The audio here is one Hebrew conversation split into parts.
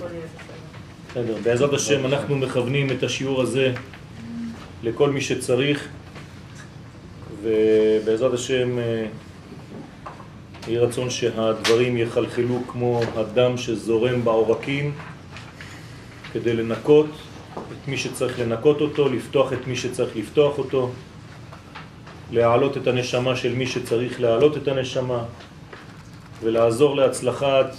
יהיה בסדר. בעזרת השם אנחנו מכוונים את השיעור הזה לכל מי שצריך ובעזרת השם אה, יהי רצון שהדברים יחלחלו כמו הדם שזורם בעורקים כדי לנקות את מי שצריך לנקות אותו, לפתוח את מי שצריך לפתוח אותו, להעלות את הנשמה של מי שצריך להעלות את הנשמה ולעזור להצלחת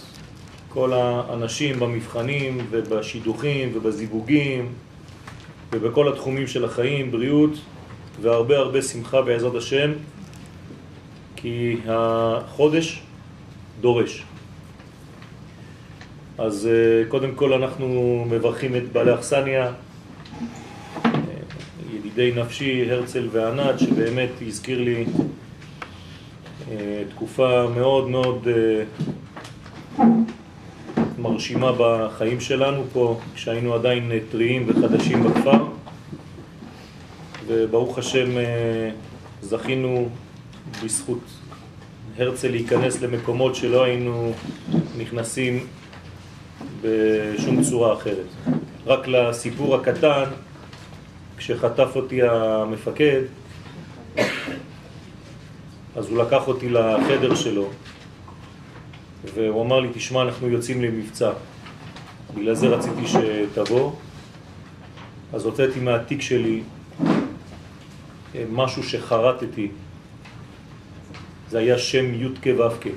כל האנשים במבחנים ובשידוכים ובזיווגים ובכל התחומים של החיים, בריאות והרבה הרבה שמחה בעזרת השם כי החודש דורש. אז אה, קודם כל אנחנו מברכים את בעלי אכסניה, אה, ידידי נפשי הרצל וענת, שבאמת הזכיר לי אה, תקופה מאוד מאוד מרשימה בחיים שלנו פה, כשהיינו עדיין טריים וחדשים בכפר, וברוך השם זכינו בזכות הרצל להיכנס למקומות שלא היינו נכנסים בשום צורה אחרת. רק לסיפור הקטן, כשחטף אותי המפקד, אז הוא לקח אותי לחדר שלו, והוא אמר לי, תשמע, אנחנו יוצאים למבצע. בגלל זה רציתי שתבוא. אז הוצאתי מהתיק שלי אה, משהו שחרטתי. זה היה שם י' כו'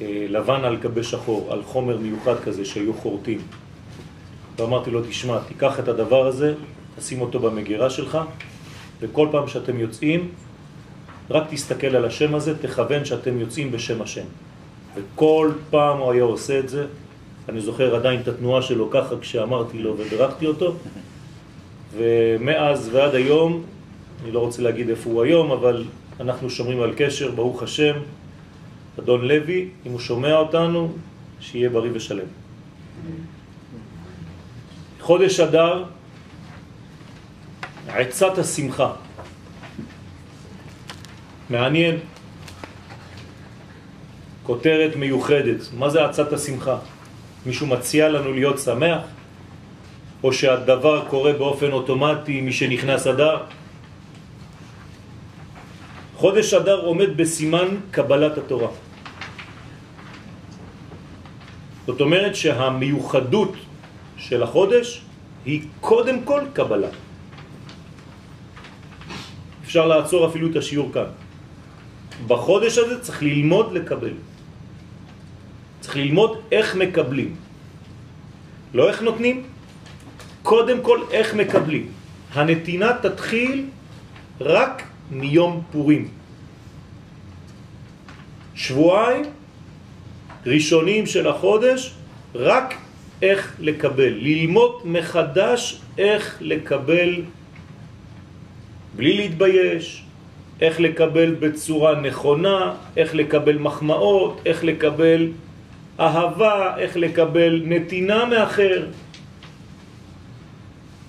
אה, לבן על גבי שחור, על חומר מיוחד כזה שהיו חורטים. ואמרתי לו, תשמע, תיקח את הדבר הזה, תשים אותו במגירה שלך, וכל פעם שאתם יוצאים, רק תסתכל על השם הזה, תכוון שאתם יוצאים בשם השם. וכל פעם הוא היה עושה את זה, אני זוכר עדיין את התנועה שלו ככה כשאמרתי לו וברכתי אותו, ומאז ועד היום, אני לא רוצה להגיד איפה הוא היום, אבל אנחנו שומרים על קשר, ברוך השם, אדון לוי, אם הוא שומע אותנו, שיהיה בריא ושלם. חודש אדר, עצת השמחה. מעניין, כותרת מיוחדת. מה זה עצת השמחה? מישהו מציע לנו להיות שמח? או שהדבר קורה באופן אוטומטי מי שנכנס אדר? חודש אדר עומד בסימן קבלת התורה. זאת אומרת שהמיוחדות של החודש היא קודם כל קבלה. אפשר לעצור אפילו את השיעור כאן. בחודש הזה צריך ללמוד לקבל. צריך ללמוד איך מקבלים. לא איך נותנים, קודם כל איך מקבלים. הנתינה תתחיל רק מיום פורים. שבועיים ראשונים של החודש, רק איך לקבל, ללמוד מחדש איך לקבל בלי להתבייש, איך לקבל בצורה נכונה, איך לקבל מחמאות, איך לקבל אהבה, איך לקבל נתינה מאחר.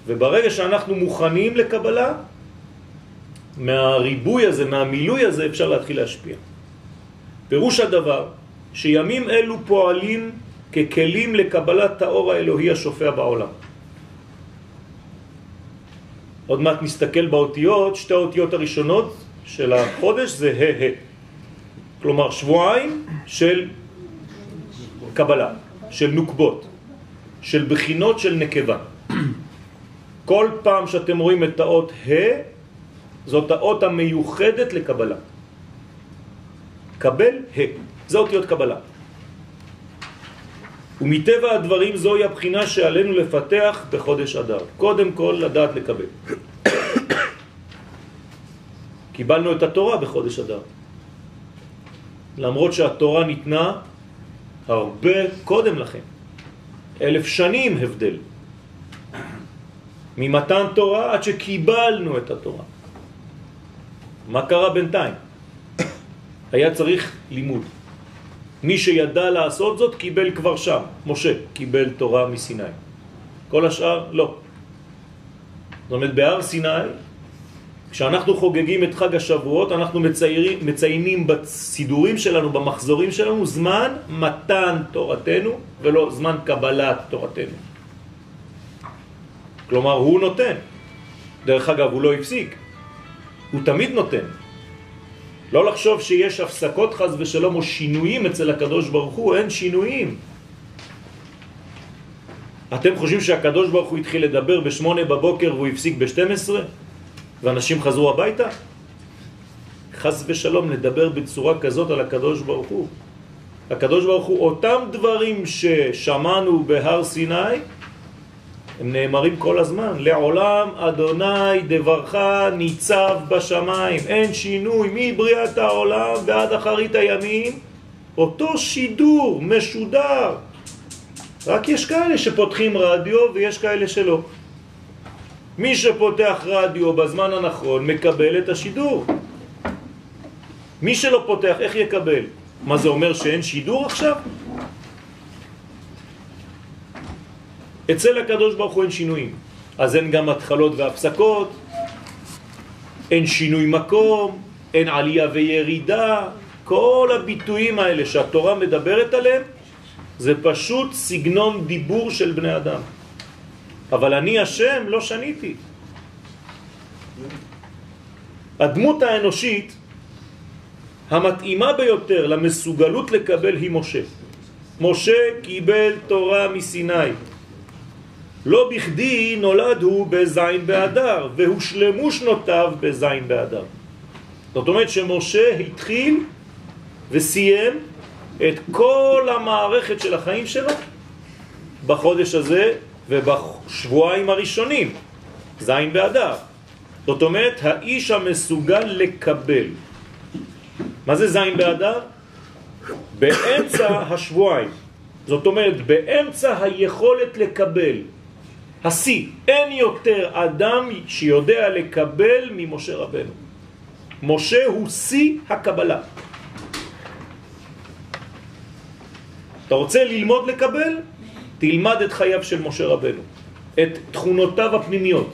וברגע שאנחנו מוכנים לקבלה, מהריבוי הזה, מהמילוי הזה, אפשר להתחיל להשפיע. פירוש הדבר שימים אלו פועלים ככלים לקבלת האור האלוהי השופע בעולם. עוד מעט נסתכל באותיות, שתי האותיות הראשונות של החודש זה ה' ה'. כלומר שבועיים של קבלה, של נוקבות, של בחינות של נקבה. כל פעם שאתם רואים את האות ה', זאת האות המיוחדת לקבלה. קבל ה'. זה אותיות קבלה. ומטבע הדברים זוהי הבחינה שעלינו לפתח בחודש אדר. קודם כל לדעת לקבל. קיבלנו את התורה בחודש אדר. למרות שהתורה ניתנה הרבה קודם לכן. אלף שנים הבדל. ממתן תורה עד שקיבלנו את התורה. מה קרה בינתיים? היה צריך לימוד. מי שידע לעשות זאת קיבל כבר שם. משה קיבל תורה מסיני. כל השאר לא. זאת אומרת, בהר סיני כשאנחנו חוגגים את חג השבועות, אנחנו מציירים, מציינים בסידורים שלנו, במחזורים שלנו, זמן מתן תורתנו ולא זמן קבלת תורתנו. כלומר, הוא נותן. דרך אגב, הוא לא הפסיק. הוא תמיד נותן. לא לחשוב שיש הפסקות חז ושלום או שינויים אצל הקדוש ברוך הוא, אין שינויים. אתם חושבים שהקדוש ברוך הוא התחיל לדבר בשמונה בבוקר והוא הפסיק ב-12 ואנשים חזרו הביתה? חז ושלום לדבר בצורה כזאת על הקדוש ברוך הוא. הקדוש ברוך הוא, אותם דברים ששמענו בהר סיני, הם נאמרים כל הזמן, לעולם אדוני דברך ניצב בשמיים, אין שינוי מבריאת העולם ועד אחרית הימים, אותו שידור משודר. רק יש כאלה שפותחים רדיו ויש כאלה שלא. מי שפותח רדיו בזמן הנכון מקבל את השידור. מי שלא פותח, איך יקבל? מה זה אומר שאין שידור עכשיו? אצל הקדוש ברוך הוא אין שינויים. אז אין גם התחלות והפסקות, אין שינוי מקום, אין עלייה וירידה. כל הביטויים האלה שהתורה מדברת עליהם זה פשוט סגנון דיבור של בני אדם. אבל אני השם לא שניתי. הדמות האנושית המתאימה ביותר למסוגלות לקבל היא משה. משה קיבל תורה מסיני. לא בכדי נולד הוא בזין באדר, והושלמו שנותיו בזין באדר. זאת אומרת שמשה התחיל וסיים את כל המערכת של החיים שלו בחודש הזה ובשבועיים הראשונים, זין באדר. זאת אומרת, האיש המסוגל לקבל. מה זה זין באדר? באמצע השבועיים. זאת אומרת, באמצע היכולת לקבל. השיא, אין יותר אדם שיודע לקבל ממשה רבנו. משה הוא שיא הקבלה. אתה רוצה ללמוד לקבל? תלמד את חייו של משה רבנו, את תכונותיו הפנימיות.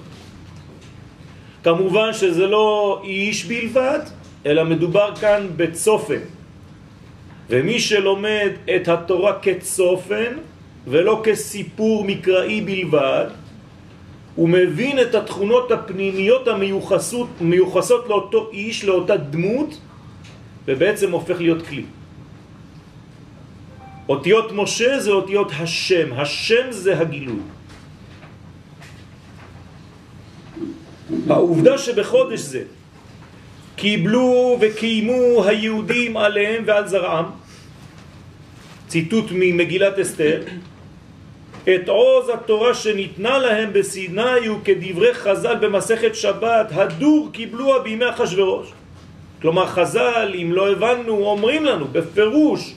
כמובן שזה לא איש בלבד, אלא מדובר כאן בצופן. ומי שלומד את התורה כצופן ולא כסיפור מקראי בלבד, הוא מבין את התכונות הפנימיות המיוחסות, המיוחסות לאותו איש, לאותה דמות, ובעצם הופך להיות כלי. אותיות משה זה אותיות השם, השם זה הגילוי. העובדה שבחודש זה קיבלו וקיימו היהודים עליהם ועל זרעם, ציטוט ממגילת אסתר, את עוז התורה שניתנה להם בסיני וכדברי חז"ל במסכת שבת, הדור קיבלוה בימי אחשורוש. כלומר חז"ל, אם לא הבנו, אומרים לנו בפירוש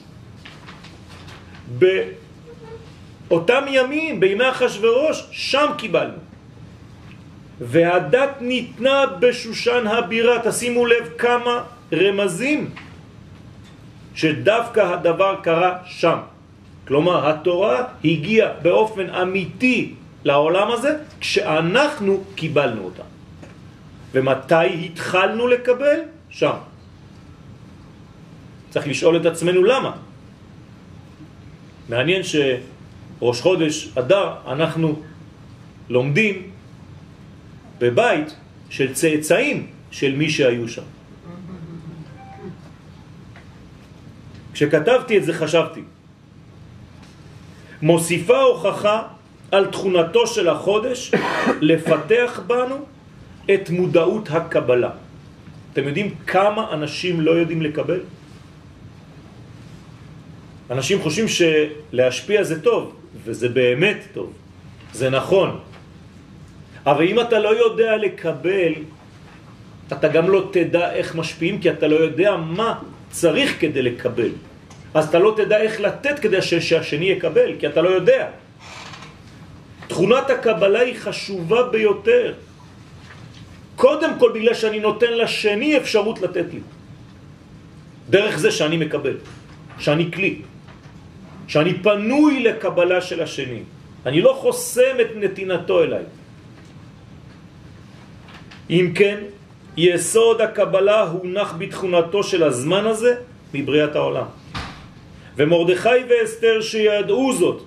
באותם ימים, בימי אחשורוש, שם קיבלנו. והדת ניתנה בשושן הבירה, תשימו לב כמה רמזים שדווקא הדבר קרה שם. כלומר, התורה הגיעה באופן אמיתי לעולם הזה כשאנחנו קיבלנו אותה. ומתי התחלנו לקבל? שם. צריך לשאול את עצמנו למה. מעניין שראש חודש אדר אנחנו לומדים בבית של צאצאים של מי שהיו שם. כשכתבתי את זה חשבתי, מוסיפה הוכחה על תכונתו של החודש לפתח בנו את מודעות הקבלה. אתם יודעים כמה אנשים לא יודעים לקבל? אנשים חושבים שלהשפיע זה טוב, וזה באמת טוב, זה נכון. אבל אם אתה לא יודע לקבל, אתה גם לא תדע איך משפיעים, כי אתה לא יודע מה צריך כדי לקבל. אז אתה לא תדע איך לתת כדי שהשני יקבל, כי אתה לא יודע. תכונת הקבלה היא חשובה ביותר. קודם כל בגלל שאני נותן לשני אפשרות לתת לי. דרך זה שאני מקבל, שאני כלי. שאני פנוי לקבלה של השני. אני לא חוסם את נתינתו אליי. אם כן, יסוד הקבלה הונח בתכונתו של הזמן הזה מבריאת העולם. ומרדכי ואסתר שידעו זאת,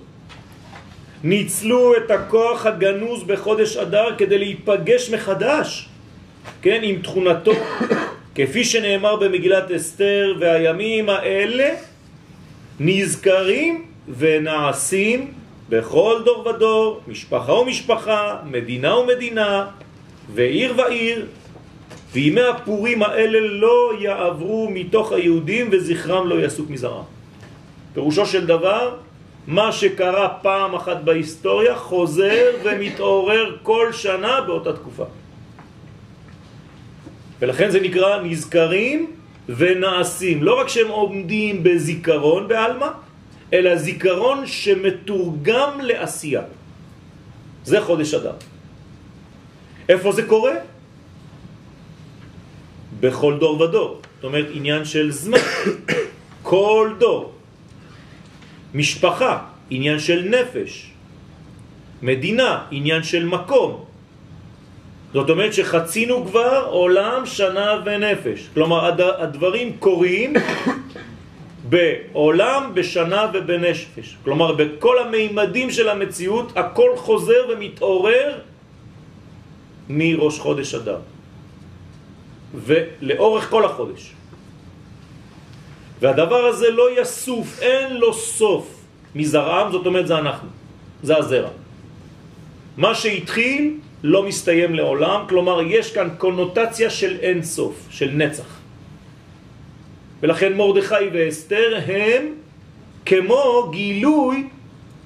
ניצלו את הכוח הגנוז בחודש אדר כדי להיפגש מחדש, כן, עם תכונתו, כפי שנאמר במגילת אסתר, והימים האלה נזכרים ונעשים בכל דור ודור, משפחה ומשפחה, מדינה ומדינה, ועיר ועיר, וימי הפורים האלה לא יעברו מתוך היהודים וזכרם לא יסוק מזרם. פירושו של דבר, מה שקרה פעם אחת בהיסטוריה חוזר ומתעורר כל שנה באותה תקופה. ולכן זה נקרא נזכרים ונעשים. לא רק שהם עומדים בזיכרון בעלמא, אלא זיכרון שמתורגם לעשייה. זה חודש אדם. איפה זה קורה? בכל דור ודור. זאת אומרת, עניין של זמן. כל דור. משפחה, עניין של נפש. מדינה, עניין של מקום. זאת אומרת שחצינו כבר עולם, שנה ונפש. כלומר, הדברים קורים בעולם, בשנה ובנפש. כלומר, בכל המימדים של המציאות, הכל חוזר ומתעורר מראש חודש אדם. ולאורך כל החודש. והדבר הזה לא יסוף, אין לו סוף מזרעם, זאת אומרת זה אנחנו, זה הזרע. מה שהתחיל לא מסתיים לעולם, כלומר יש כאן קונוטציה של אין סוף, של נצח. ולכן מורדכי ואסתר הם כמו גילוי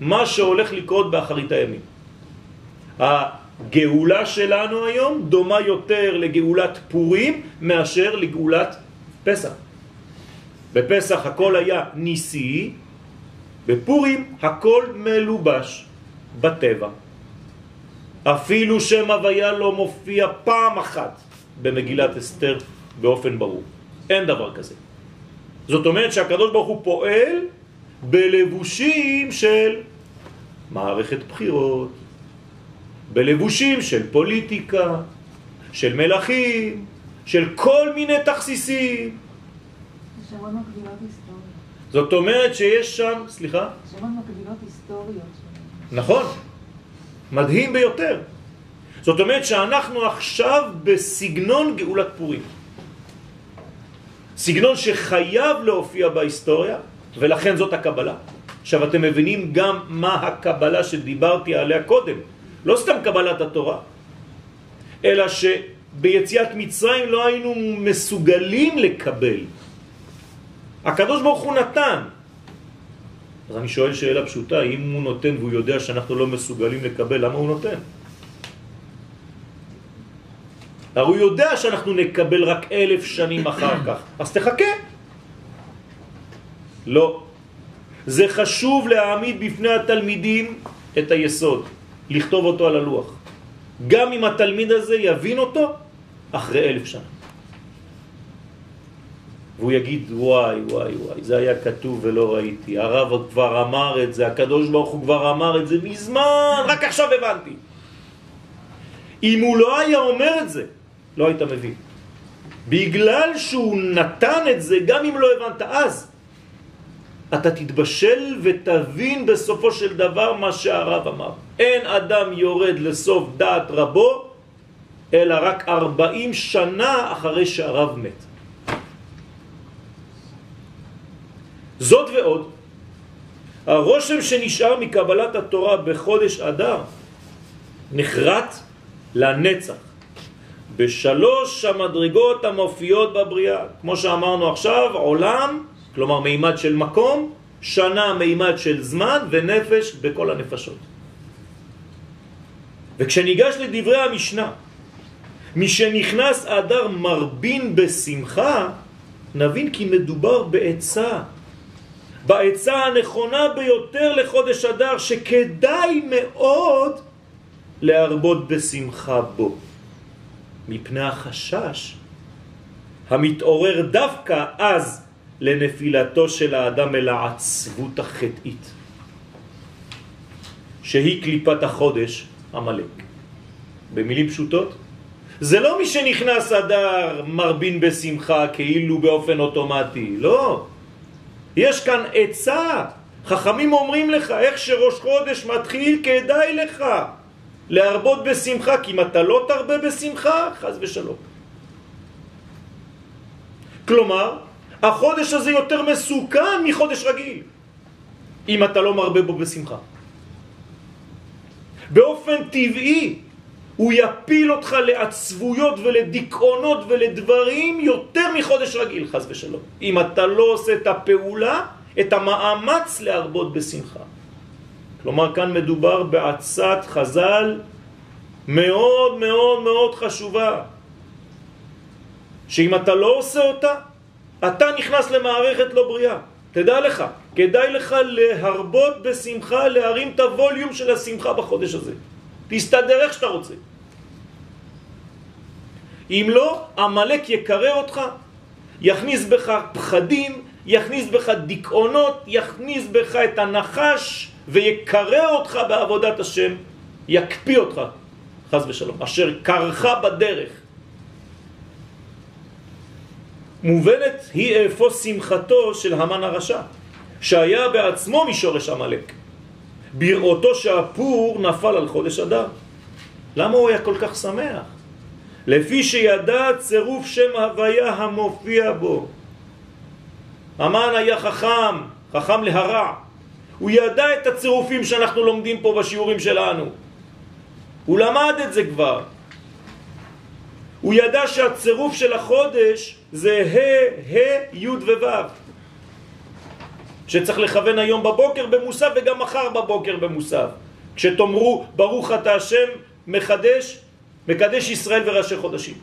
מה שהולך לקרות באחרית הימים. הגאולה שלנו היום דומה יותר לגאולת פורים מאשר לגאולת פסח. בפסח הכל היה ניסי, בפורים הכל מלובש בטבע. אפילו שם הוויה לא מופיע פעם אחת במגילת אסתר באופן ברור. אין דבר כזה. זאת אומרת שהקדוש ברוך הוא פועל בלבושים של מערכת בחירות, בלבושים של פוליטיקה, של מלכים, של כל מיני תכסיסים. זאת אומרת שיש שם, סליחה? שמות מקבילות היסטוריות. נכון, מדהים ביותר. זאת אומרת שאנחנו עכשיו בסגנון גאולת פורים. סגנון שחייב להופיע בהיסטוריה, ולכן זאת הקבלה. עכשיו אתם מבינים גם מה הקבלה שדיברתי עליה קודם. לא סתם קבלת התורה, אלא שביציאת מצרים לא היינו מסוגלים לקבל. הקדוש ברוך הוא נתן. אז אני שואל שאלה פשוטה, אם הוא נותן והוא יודע שאנחנו לא מסוגלים לקבל, למה הוא נותן? הרי הוא יודע שאנחנו נקבל רק אלף שנים אחר כך, אז תחכה. לא. זה חשוב להעמיד בפני התלמידים את היסוד, לכתוב אותו על הלוח. גם אם התלמיד הזה יבין אותו אחרי אלף שנה. והוא יגיד וואי וואי וואי זה היה כתוב ולא ראיתי. הרב כבר אמר את זה הקדוש ברוך הוא כבר אמר את זה מזמן רק עכשיו הבנתי. אם הוא לא היה אומר את זה לא היית מבין. בגלל שהוא נתן את זה גם אם לא הבנת אז אתה תתבשל ותבין בסופו של דבר מה שהרב אמר. אין אדם יורד לסוף דעת רבו אלא רק 40 שנה אחרי שהרב מת זאת ועוד, הרושם שנשאר מקבלת התורה בחודש אדר נחרט לנצח בשלוש המדרגות המופיעות בבריאה. כמו שאמרנו עכשיו, עולם, כלומר מימד של מקום, שנה מימד של זמן ונפש בכל הנפשות. וכשניגש לדברי המשנה, מי שנכנס אדר מרבין בשמחה, נבין כי מדובר בעצה בעצה הנכונה ביותר לחודש אדר, שכדאי מאוד להרבות בשמחה בו. מפני החשש המתעורר דווקא אז לנפילתו של האדם אל העצבות החטאית, שהיא קליפת החודש, המלאק. במילים פשוטות, זה לא מי שנכנס אדר מרבין בשמחה כאילו באופן אוטומטי, לא. יש כאן עצה. חכמים אומרים לך, איך שראש חודש מתחיל, כדאי לך להרבות בשמחה, כי אם אתה לא תרבה בשמחה, חז ושלום. כלומר, החודש הזה יותר מסוכן מחודש רגיל, אם אתה לא מרבה בו בשמחה. באופן טבעי, הוא יפיל אותך לעצבויות ולדיכאונות ולדברים יותר מחודש רגיל, חז ושלום. אם אתה לא עושה את הפעולה, את המאמץ להרבות בשמחה. כלומר, כאן מדובר בעצת חז"ל מאוד מאוד מאוד חשובה, שאם אתה לא עושה אותה, אתה נכנס למערכת לא בריאה. תדע לך, כדאי לך להרבות בשמחה, להרים את הווליום של השמחה בחודש הזה. תסתדר איך שאתה רוצה. אם לא, המלאק יקרא אותך, יכניס בך פחדים, יכניס בך דיכאונות, יכניס בך את הנחש ויקרא אותך בעבודת השם, יקפיא אותך, חז ושלום, אשר קרחה בדרך. מובנת היא איפה שמחתו של המן הרשע, שהיה בעצמו משורש המלאק. בראותו שהפור נפל על חודש אדר. למה הוא היה כל כך שמח? לפי שידע צירוף שם הוויה המופיע בו. המן היה חכם, חכם להרע. הוא ידע את הצירופים שאנחנו לומדים פה בשיעורים שלנו. הוא למד את זה כבר. הוא ידע שהצירוף של החודש זה ה', ה', י' וו'. שצריך לכוון היום בבוקר במוסף וגם מחר בבוקר במוסף. כשתאמרו ברוך אתה השם מחדש, מקדש ישראל וראשי חודשים.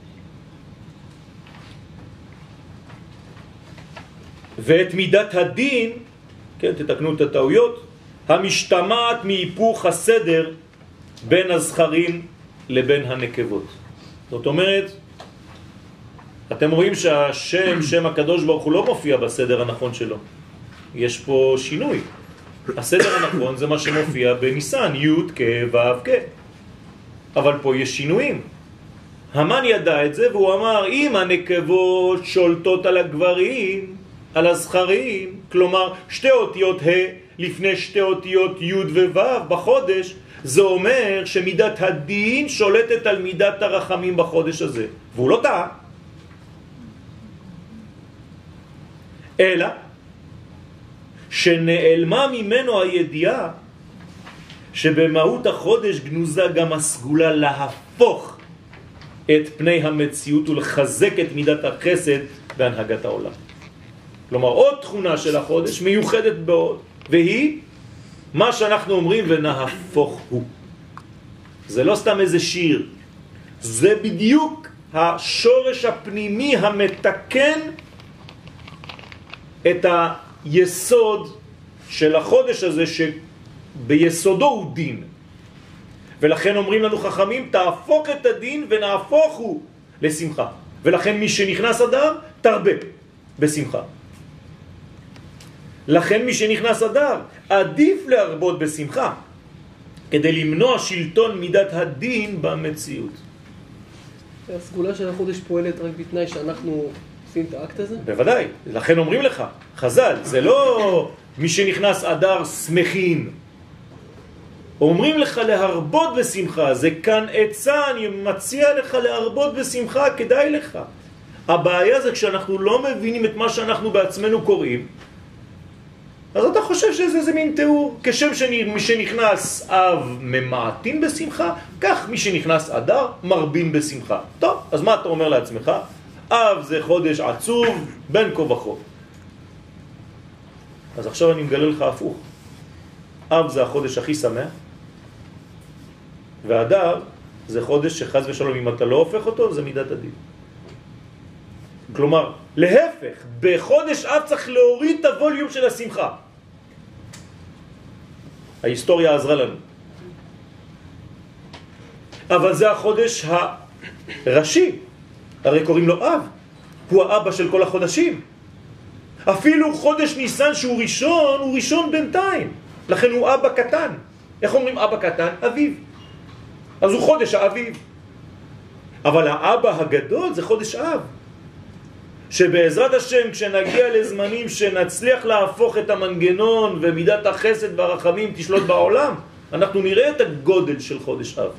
ואת מידת הדין, כן, תתקנו את הטעויות, המשתמעת מהיפוך הסדר בין הזכרים לבין הנקבות. זאת אומרת, אתם רואים שהשם, שם הקדוש ברוך הוא לא מופיע בסדר הנכון שלו. יש פה שינוי. הסדר הנכון זה מה שמופיע בניסן, י' כ' ו' כ'. אבל פה יש שינויים. המן ידע את זה והוא אמר, אם הנקבות שולטות על הגברים, על הזכרים, כלומר שתי אותיות ה' לפני שתי אותיות י' וו' בחודש, זה אומר שמידת הדין שולטת על מידת הרחמים בחודש הזה. והוא לא טעה. אלא שנעלמה ממנו הידיעה שבמהות החודש גנוזה גם הסגולה להפוך את פני המציאות ולחזק את מידת החסד בהנהגת העולם. כלומר, עוד תכונה של החודש מיוחדת בעוד, והיא מה שאנחנו אומרים ונהפוך הוא. זה לא סתם איזה שיר, זה בדיוק השורש הפנימי המתקן את היסוד של החודש הזה שביסודו הוא דין. ולכן אומרים לנו חכמים, תהפוך את הדין ונהפוך הוא לשמחה. ולכן מי שנכנס אדם, תרבה בשמחה. לכן מי שנכנס אדר, עדיף להרבות בשמחה, כדי למנוע שלטון מידת הדין במציאות. הסגולה של החודש פועלת רק בתנאי שאנחנו עושים את האקט הזה? בוודאי, לכן אומרים לך, חז"ל, זה לא מי שנכנס אדר שמחים. אומרים לך להרבות בשמחה, זה כאן עצה, אני מציע לך להרבות בשמחה, כדאי לך. הבעיה זה כשאנחנו לא מבינים את מה שאנחנו בעצמנו קוראים, אז אתה חושב שזה איזה מין תיאור. כשם שמי שנכנס אב ממעטים בשמחה, כך מי שנכנס אדר מרבין בשמחה. טוב, אז מה אתה אומר לעצמך? אב זה חודש עצוב, בין כה וכה. אז עכשיו אני מגלה לך הפוך. אב זה החודש הכי שמח, והדר זה חודש שחז ושלום, אם אתה לא הופך אותו, זה מידת הדין. כלומר, להפך, בחודש אב צריך להוריד את הווליום של השמחה. ההיסטוריה עזרה לנו. אבל זה החודש הראשי, הרי קוראים לו אב, הוא האבא של כל החודשים. אפילו חודש ניסן שהוא ראשון, הוא ראשון בינתיים, לכן הוא אבא קטן. איך אומרים אבא קטן? אביב. אז הוא חודש האביב. אבל האבא הגדול זה חודש אב. שבעזרת השם כשנגיע לזמנים שנצליח להפוך את המנגנון ומידת החסד והרחמים תשלוט בעולם, אנחנו נראה את הגודל של חודש אב,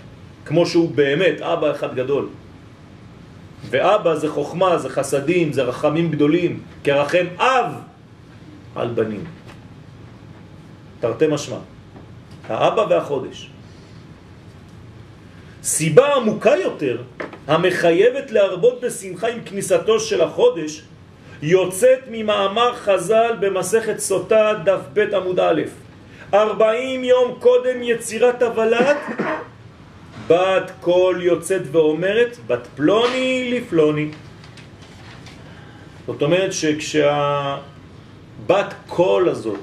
כמו שהוא באמת אבא אחד גדול. ואבא זה חוכמה, זה חסדים, זה רחמים גדולים, כרחם אב על בנים. תרתי משמע. האבא והחודש. סיבה עמוקה יותר, המחייבת להרבות בשמחה עם כניסתו של החודש, יוצאת ממאמר חז"ל במסכת סוטה דף ב' עמוד א', ארבעים יום קודם יצירת הוולד, בת קול יוצאת ואומרת, בת פלוני לפלוני. זאת אומרת שכשהבת קול הזאת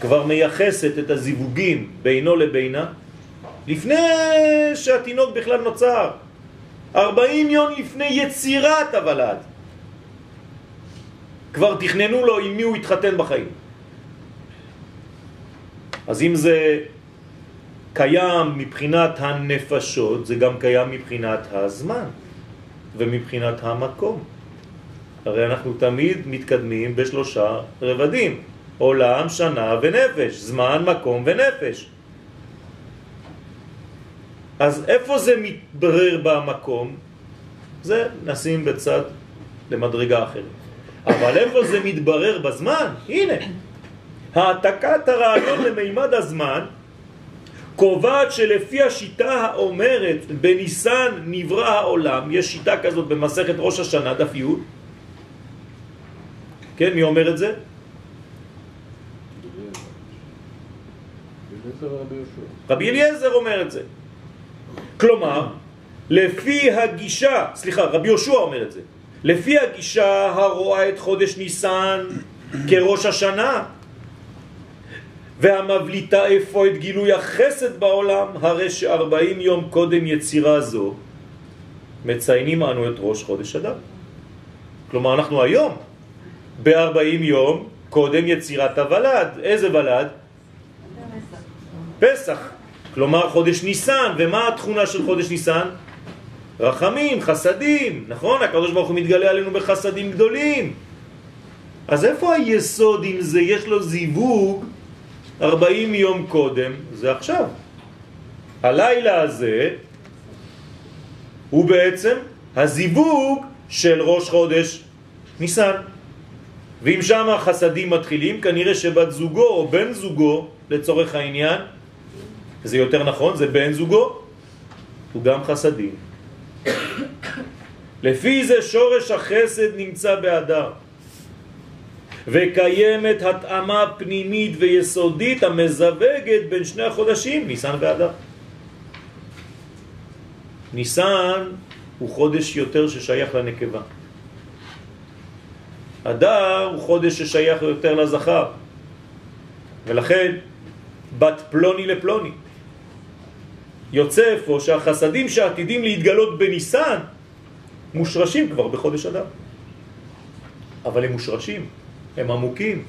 כבר מייחסת את הזיווגים בינו לבינה, לפני שהתינוק בכלל נוצר, 40 יום לפני יצירת הוולד, כבר תכננו לו עם מי הוא יתחתן בחיים. אז אם זה קיים מבחינת הנפשות, זה גם קיים מבחינת הזמן ומבחינת המקום. הרי אנחנו תמיד מתקדמים בשלושה רבדים, עולם, שנה ונפש, זמן, מקום ונפש. אז איפה זה מתברר במקום? זה נשים בצד למדרגה אחרת. אבל איפה זה מתברר בזמן? הנה, העתקת הרעיון למימד הזמן קובעת שלפי השיטה האומרת בניסן נברא העולם, יש שיטה כזאת במסכת ראש השנה, דף י', כן, מי אומר את זה? רבי אליעזר אומר את זה. כלומר, לפי הגישה, סליחה, רבי יהושע אומר את זה, לפי הגישה הרואה את חודש ניסן כראש השנה והמבליטה איפה את גילוי החסד בעולם, הרי שארבעים יום קודם יצירה זו מציינים אנו את ראש חודש אדם. כלומר, אנחנו היום ב-40 יום קודם יצירת הוולד. איזה ולד? פסח. כלומר חודש ניסן, ומה התכונה של חודש ניסן? רחמים, חסדים, נכון? הקדוש ברוך הוא מתגלה עלינו בחסדים גדולים. אז איפה היסוד אם זה? יש לו זיווג 40 יום קודם, זה עכשיו. הלילה הזה הוא בעצם הזיווג של ראש חודש ניסן. ואם שם החסדים מתחילים, כנראה שבת זוגו או בן זוגו, לצורך העניין, זה יותר נכון, זה בן זוגו, הוא גם חסדים. לפי זה שורש החסד נמצא באדר. וקיימת התאמה פנימית ויסודית המזווגת בין שני החודשים, ניסן ואדר. ניסן הוא חודש יותר ששייך לנקבה. אדר הוא חודש ששייך יותר לזכר, ולכן בת פלוני לפלוני. יוצא איפה שהחסדים שעתידים להתגלות בניסן מושרשים כבר בחודש אדר. אבל הם מושרשים, הם עמוקים.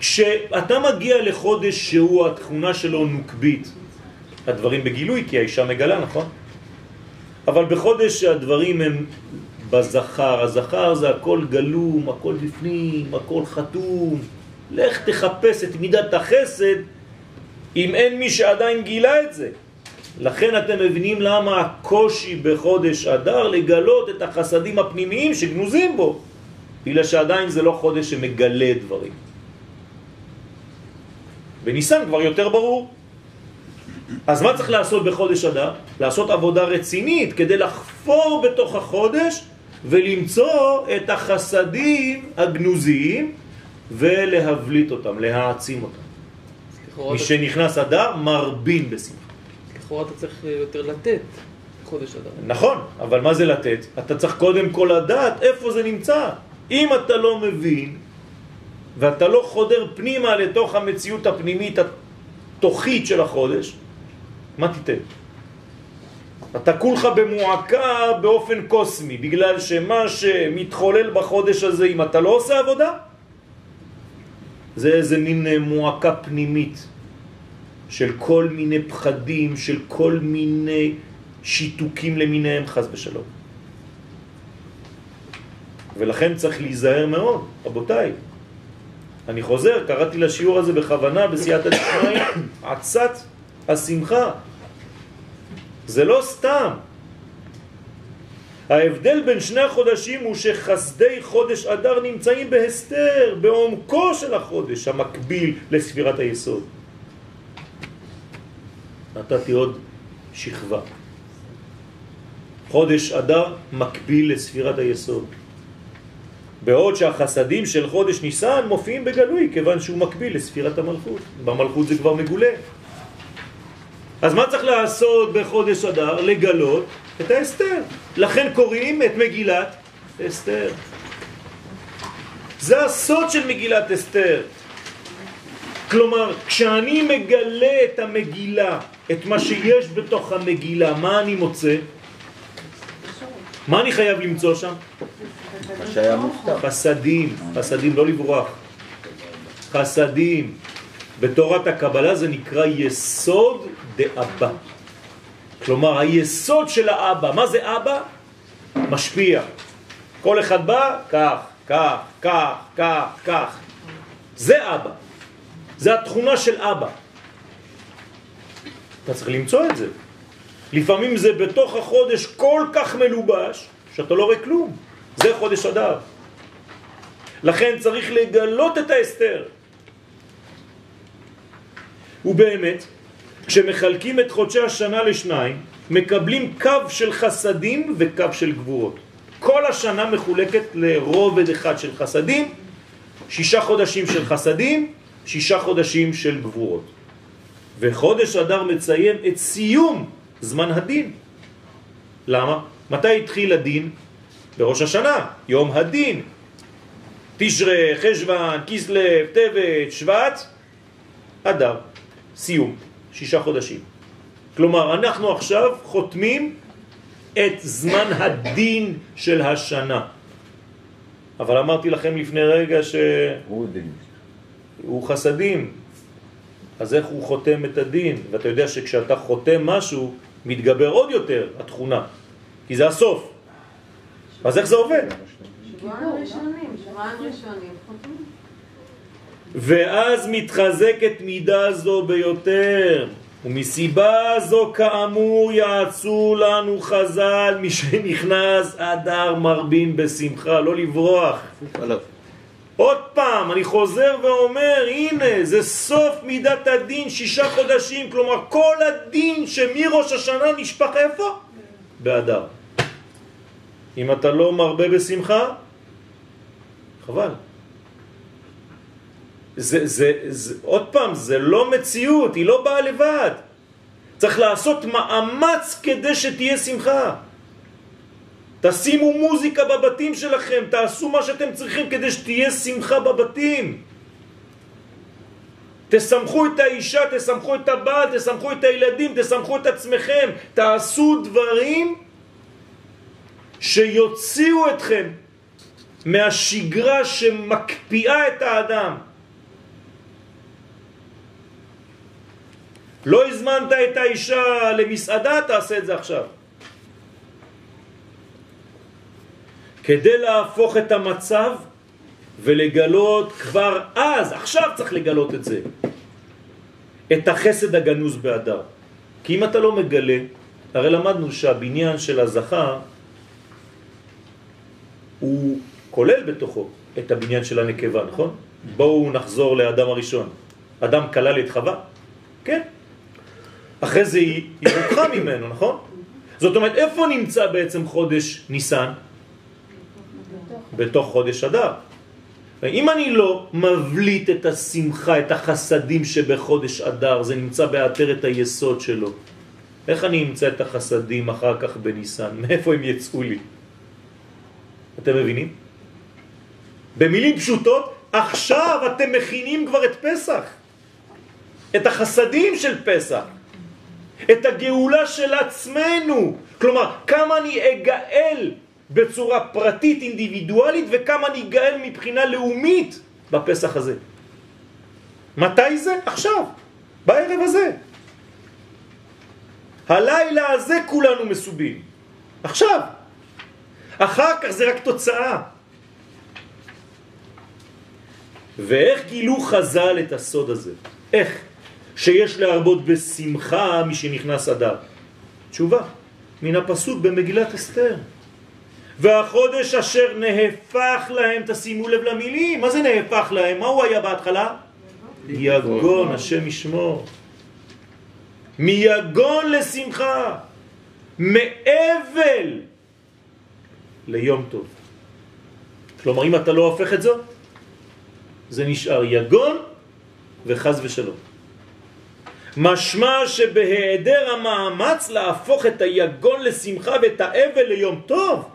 כשאתה מגיע לחודש שהוא התכונה שלו נוקבית, הדברים בגילוי כי האישה מגלה, נכון? אבל בחודש שהדברים הם בזכר, הזכר זה הכל גלום, הכל בפנים, הכל חתום. לך תחפש את מידת החסד אם אין מי שעדיין גילה את זה. לכן אתם מבינים למה הקושי בחודש אדר לגלות את החסדים הפנימיים שגנוזים בו, בגלל שעדיין זה לא חודש שמגלה דברים. בניסן כבר יותר ברור. אז מה צריך לעשות בחודש אדר? לעשות עבודה רצינית כדי לחפור בתוך החודש ולמצוא את החסדים הגנוזיים ולהבליט אותם, להעצים אותם. מי שנכנס אדר מרבין בשמחה. לכאורה אתה צריך יותר לתת חודש אדר. נכון, אבל מה זה לתת? אתה צריך קודם כל לדעת איפה זה נמצא. אם אתה לא מבין ואתה לא חודר פנימה לתוך המציאות הפנימית התוכית של החודש, מה תיתן? אתה כולך במועקה באופן קוסמי, בגלל שמה שמתחולל בחודש הזה, אם אתה לא עושה עבודה, זה איזה מין מועקה פנימית של כל מיני פחדים, של כל מיני שיתוקים למיניהם חז ושלום. ולכן צריך להיזהר מאוד, רבותיי. אני חוזר, קראתי לשיעור הזה בכוונה בסייעתא דשמיא, עצת השמחה. זה לא סתם. ההבדל בין שני החודשים הוא שחסדי חודש אדר נמצאים בהסתר, בעומקו של החודש המקביל לספירת היסוד. נתתי עוד שכבה. חודש אדר מקביל לספירת היסוד. בעוד שהחסדים של חודש ניסן מופיעים בגלוי, כיוון שהוא מקביל לספירת המלכות. במלכות זה כבר מגולה. אז מה צריך לעשות בחודש אדר? לגלות את האסתר. לכן קוראים את מגילת אסתר. זה הסוד של מגילת אסתר. כלומר, כשאני מגלה את המגילה, את מה שיש בתוך המגילה, מה אני מוצא? מה אני חייב למצוא שם? מה שהיה מובטח. חסדים, חסדים, לא לברוח. חסדים. בתורת הקבלה זה נקרא יסוד דאבא. כלומר, היסוד של האבא. מה זה אבא? משפיע. כל אחד בא, כך, כך, כך, כך, כך. זה אבא. זה התכונה של אבא. אתה צריך למצוא את זה. לפעמים זה בתוך החודש כל כך מלובש, שאתה לא רואה כלום. זה חודש אדר. לכן צריך לגלות את האסתר. ובאמת, כשמחלקים את חודשי השנה לשניים, מקבלים קו של חסדים וקו של גבורות. כל השנה מחולקת לרובד אחד של חסדים, שישה חודשים של חסדים, שישה חודשים של גבורות. וחודש אדר מציין את סיום זמן הדין. למה? מתי התחיל הדין? בראש השנה, יום הדין. תשרה, חשבן, כסלב, טבת, שבט, אדר, סיום, שישה חודשים. כלומר, אנחנו עכשיו חותמים את זמן הדין של השנה. אבל אמרתי לכם לפני רגע שהוא הוא דין. חסדים, אז איך הוא חותם את הדין? ואתה יודע שכשאתה חותם משהו, מתגבר עוד יותר התכונה, כי זה הסוף. אז איך זה עובד? ואז מתחזקת מידה זו ביותר. ומסיבה זו כאמור יעצו לנו חז"ל, מי שנכנס אדר מרבין בשמחה, לא לברוח. עוד פעם, אני חוזר ואומר, הנה, זה סוף מידת הדין, שישה חודשים, כלומר כל הדין שמראש השנה נשפך איפה? באדר. אם אתה לא מרבה בשמחה, חבל. זה, זה, זה, עוד פעם, זה לא מציאות, היא לא באה לבד. צריך לעשות מאמץ כדי שתהיה שמחה. תשימו מוזיקה בבתים שלכם, תעשו מה שאתם צריכים כדי שתהיה שמחה בבתים. תסמכו את האישה, תסמכו את הבעל, תסמכו את הילדים, תסמכו את עצמכם, תעשו דברים שיוציאו אתכם מהשגרה שמקפיאה את האדם. לא הזמנת את האישה למסעדה, תעשה את זה עכשיו. כדי להפוך את המצב ולגלות כבר אז, עכשיו צריך לגלות את זה, את החסד הגנוז באדר. כי אם אתה לא מגלה, הרי למדנו שהבניין של הזכר הוא כולל בתוכו את הבניין של הנקבה, נכון? בואו נחזור לאדם הראשון. אדם כלל את חווה? כן. אחרי זה היא ירוקחה ממנו, נכון? זאת אומרת, איפה נמצא בעצם חודש ניסן? בתוך חודש אדר. אם אני לא מבליט את השמחה, את החסדים שבחודש אדר, זה נמצא בעטרת היסוד שלו. איך אני אמצא את החסדים אחר כך בניסן? מאיפה הם יצאו לי? אתם מבינים? במילים פשוטות, עכשיו אתם מכינים כבר את פסח. את החסדים של פסח. את הגאולה של עצמנו. כלומר, כמה אני אגאל בצורה פרטית, אינדיבידואלית, וכמה אני אגאל מבחינה לאומית בפסח הזה. מתי זה? עכשיו, בערב הזה. הלילה הזה כולנו מסובים. עכשיו. אחר כך זה רק תוצאה. ואיך גילו חז"ל את הסוד הזה? איך? שיש להרבות בשמחה מי שנכנס אדר. תשובה, מן הפסוק במגילת אסתר. והחודש אשר נהפך להם, תשימו לב למילים, מה זה נהפך להם? מה הוא היה בהתחלה? יגון, השם ישמור. מיגון לשמחה, מאבל ליום טוב. כלומר, אם אתה לא הופך את זאת, זה נשאר יגון וחז ושלום. משמע שבהיעדר המאמץ להפוך את היגון לשמחה ואת האבל ליום טוב,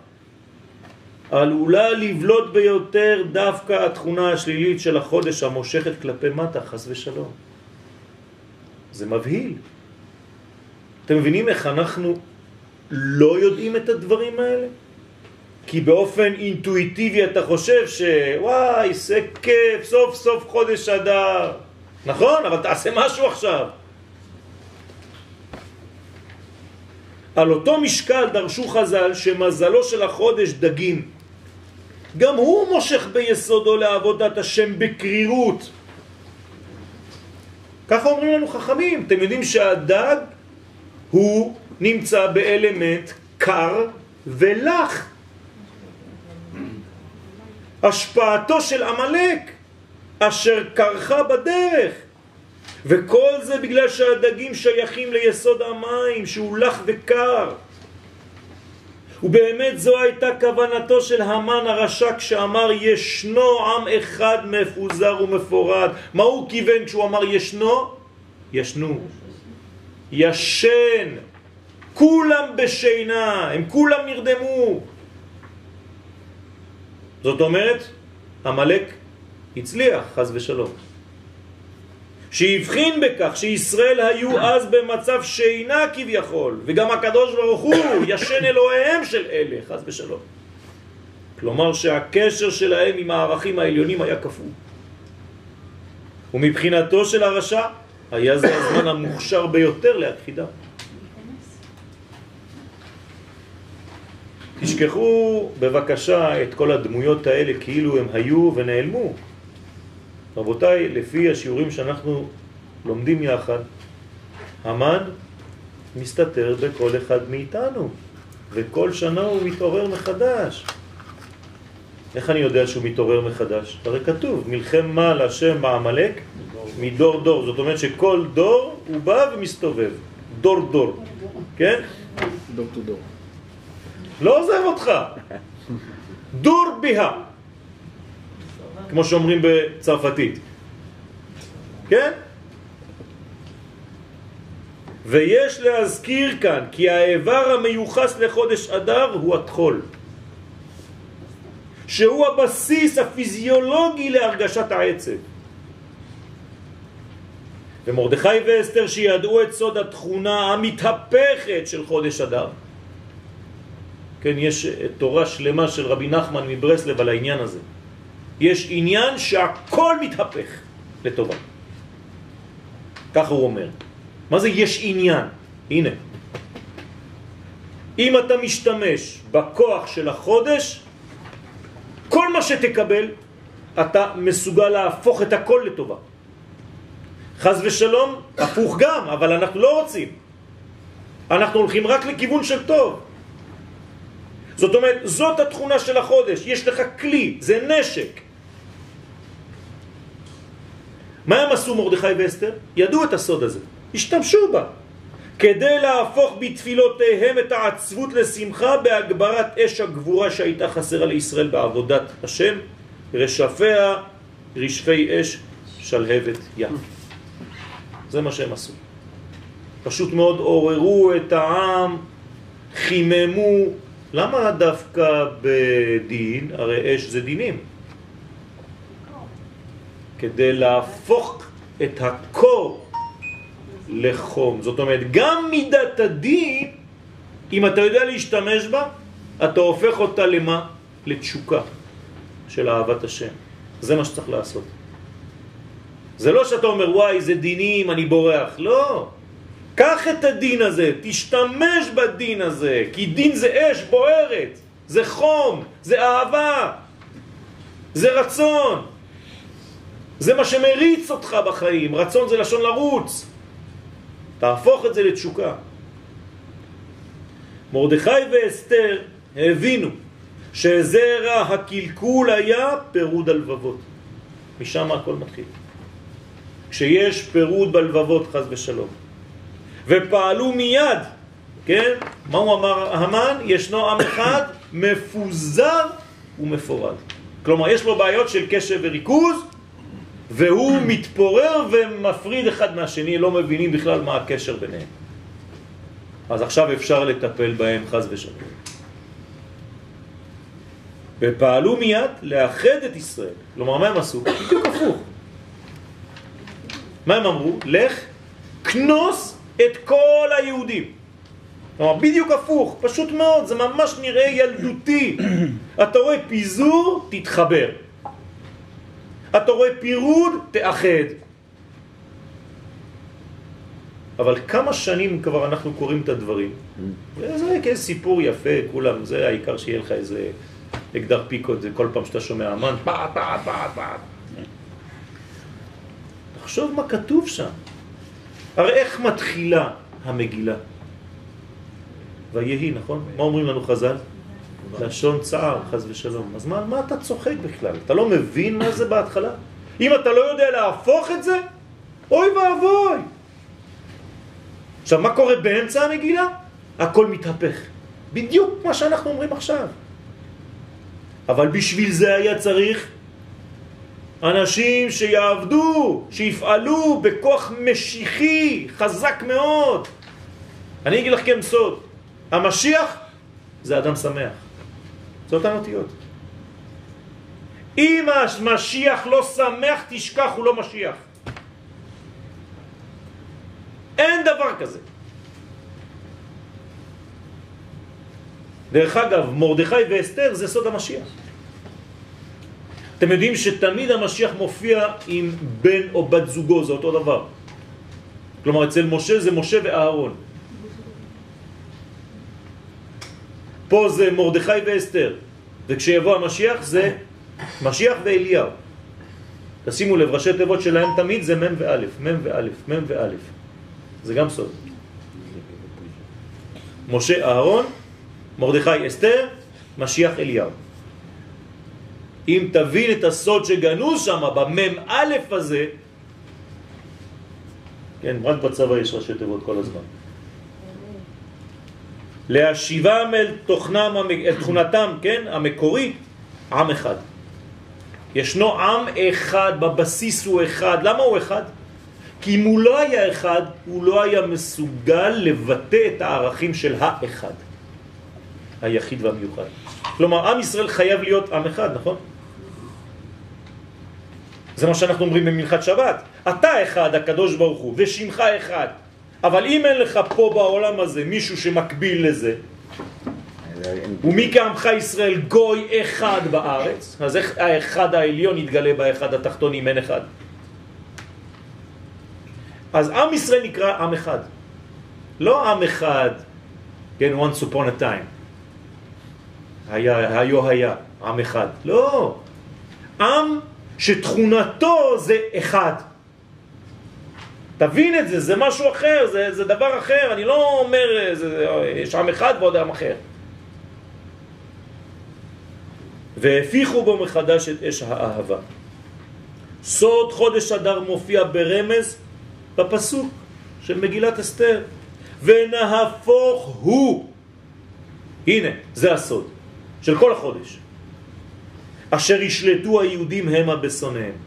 עלולה לבלוט ביותר דווקא התכונה השלילית של החודש המושכת כלפי מטה, חס ושלום. זה מבהיל. אתם מבינים איך אנחנו לא יודעים את הדברים האלה? כי באופן אינטואיטיבי אתה חושב שוואי, זה כיף, סוף סוף חודש אדר. נכון, אבל תעשה משהו עכשיו. על אותו משקל דרשו חז"ל שמזלו של החודש דגים. גם הוא מושך ביסודו לעבודת השם בקרירות. ככה אומרים לנו חכמים. אתם יודעים שהדג הוא נמצא באלמנט קר ולח. השפעתו של עמלק אשר קרחה בדרך. וכל זה בגלל שהדגים שייכים ליסוד המים שהוא לח וקר. ובאמת זו הייתה כוונתו של המן הרשע כשאמר ישנו עם אחד מפוזר ומפורד. מה הוא כיוון כשהוא אמר ישנו? ישנו. ישן. כולם בשינה, הם כולם נרדמו. זאת אומרת, המלאק הצליח, חז ושלום. שהבחין בכך שישראל היו אז במצב שינה כביכול, וגם הקדוש ברוך הוא ישן אלוהיהם של אלה, חז ושלום. כלומר שהקשר שלהם עם הערכים העליונים היה כפול. ומבחינתו של הרשע היה זה הזמן המוכשר ביותר להכחידה. תשכחו בבקשה את כל הדמויות האלה כאילו הם היו ונעלמו. רבותיי, לפי השיעורים שאנחנו לומדים יחד, המן מסתתר בכל אחד מאיתנו, וכל שנה הוא מתעורר מחדש. איך אני יודע שהוא מתעורר מחדש? הרי כתוב, מלחמה להשם בעמלק מדור דור. זאת אומרת שכל דור הוא בא ומסתובב. דור דור. כן? דור דור. לא עוזב אותך. דור בה. כמו שאומרים בצרפתית. כן? ויש להזכיר כאן כי האיבר המיוחס לחודש אדר הוא התחול, שהוא הבסיס הפיזיולוגי להרגשת העצב. ומרדכי ואסתר שידעו את סוד התכונה המתהפכת של חודש אדר. כן, יש תורה שלמה של רבי נחמן מברסלב על העניין הזה. יש עניין שהכל מתהפך לטובה. ככה הוא אומר. מה זה יש עניין? הנה. אם אתה משתמש בכוח של החודש, כל מה שתקבל, אתה מסוגל להפוך את הכל לטובה. חז ושלום, הפוך גם, אבל אנחנו לא רוצים. אנחנו הולכים רק לכיוון של טוב. זאת אומרת, זאת התכונה של החודש, יש לך כלי, זה נשק. מה הם עשו מרדכי ואסתר? ידעו את הסוד הזה, השתמשו בה, כדי להפוך בתפילותיהם את העצבות לשמחה בהגברת אש הגבורה שהייתה חסרה לישראל בעבודת השם, רשפיה רשפי אש שלהבת ים. זה מה שהם עשו. פשוט מאוד עוררו את העם, חיממו. למה דווקא בדין? הרי אש זה דינים. כדי להפוך את הקור לחום. זאת אומרת, גם מידת הדין, אם אתה יודע להשתמש בה, אתה הופך אותה למה? לתשוקה של אהבת השם. זה מה שצריך לעשות. זה לא שאתה אומר, וואי, זה דינים, אני בורח. לא. קח את הדין הזה, תשתמש בדין הזה, כי דין זה אש בוערת, זה חום, זה אהבה, זה רצון. זה מה שמריץ אותך בחיים, רצון זה לשון לרוץ. תהפוך את זה לתשוקה. מרדכי ואסתר הבינו שזרע הקלקול היה פירוד הלבבות. משם הכל מתחיל. כשיש פירוד בלבבות חז ושלום. ופעלו מיד, כן? מה הוא אמר המן? ישנו עם אחד מפוזר ומפורד. כלומר, יש לו בעיות של קשב וריכוז, והוא מתפורר ומפריד אחד מהשני, לא מבינים בכלל מה הקשר ביניהם. אז עכשיו אפשר לטפל בהם חז ושלום. ופעלו מיד לאחד את ישראל. כלומר, מה הם עשו? בדיוק הפוך. מה הם אמרו? לך, כנוס את כל היהודים. כלומר, בדיוק הפוך, פשוט מאוד, זה ממש נראה ילדותי. אתה רואה פיזור, תתחבר. אתה רואה פירוד, תאחד. אבל כמה שנים כבר אנחנו קוראים את הדברים? זה כאיזה סיפור יפה, כולם, זה העיקר שיהיה לך איזה אקדר פיקות, זה כל פעם שאתה שומע אמן, פעט, פעט, פעט, פעט. תחשוב מה כתוב שם. הרי איך מתחילה המגילה? ויהי, נכון? מה אומרים לנו חז"ל? לשון צער, חז ושלום. אז מה, מה אתה צוחק בכלל? אתה לא מבין מה זה בהתחלה? אם אתה לא יודע להפוך את זה, אוי ואבוי. עכשיו, מה קורה באמצע המגילה? הכל מתהפך. בדיוק מה שאנחנו אומרים עכשיו. אבל בשביל זה היה צריך אנשים שיעבדו, שיפעלו בכוח משיחי חזק מאוד. אני אגיד לכם סוד, המשיח זה אדם שמח. זה אותן אותיות. אם המשיח לא שמח, תשכח, הוא לא משיח. אין דבר כזה. דרך אגב, מרדכי ואסתר זה סוד המשיח. אתם יודעים שתמיד המשיח מופיע עם בן או בת זוגו, זה אותו דבר. כלומר, אצל משה זה משה ואהרון. פה זה מרדכי ואסתר, וכשיבוא המשיח זה משיח ואליהו. תשימו לב, ראשי תיבות שלהם תמיד זה מ' וא', מ' וא', מ' וא'. זה גם סוד. משה אהרון, מרדכי אסתר, משיח אליהו. אם תבין את הסוד שגנוז שם, א' הזה, כן, רק בצבא יש ראשי תיבות כל הזמן. להשיבם אל תוכנם, אל תכונתם, כן, המקורית, עם אחד. ישנו עם אחד, בבסיס הוא אחד. למה הוא אחד? כי אם הוא לא היה אחד, הוא לא היה מסוגל לבטא את הערכים של האחד, היחיד והמיוחד. כלומר, עם ישראל חייב להיות עם אחד, נכון? זה מה שאנחנו אומרים במלכת שבת. אתה אחד, הקדוש ברוך הוא, ושמך אחד. אבל אם אין לך פה בעולם הזה מישהו שמקביל לזה, ומי כעמך ישראל גוי אחד בארץ, אז איך האחד העליון יתגלה באחד התחתון אם אין אחד? אז עם ישראל נקרא עם אחד. לא עם אחד, כן, once upon a time. היה, היו היה, עם אחד. לא. עם שתכונתו זה אחד. תבין את זה, זה משהו אחר, זה, זה דבר אחר, אני לא אומר, זה, יש עם אחד ועוד עם אחר. והפיחו בו מחדש את אש האהבה. סוד חודש אדר מופיע ברמז בפסוק של מגילת אסתר. ונהפוך הוא, הנה, זה הסוד של כל החודש. אשר ישלטו היהודים המה בשונאיהם.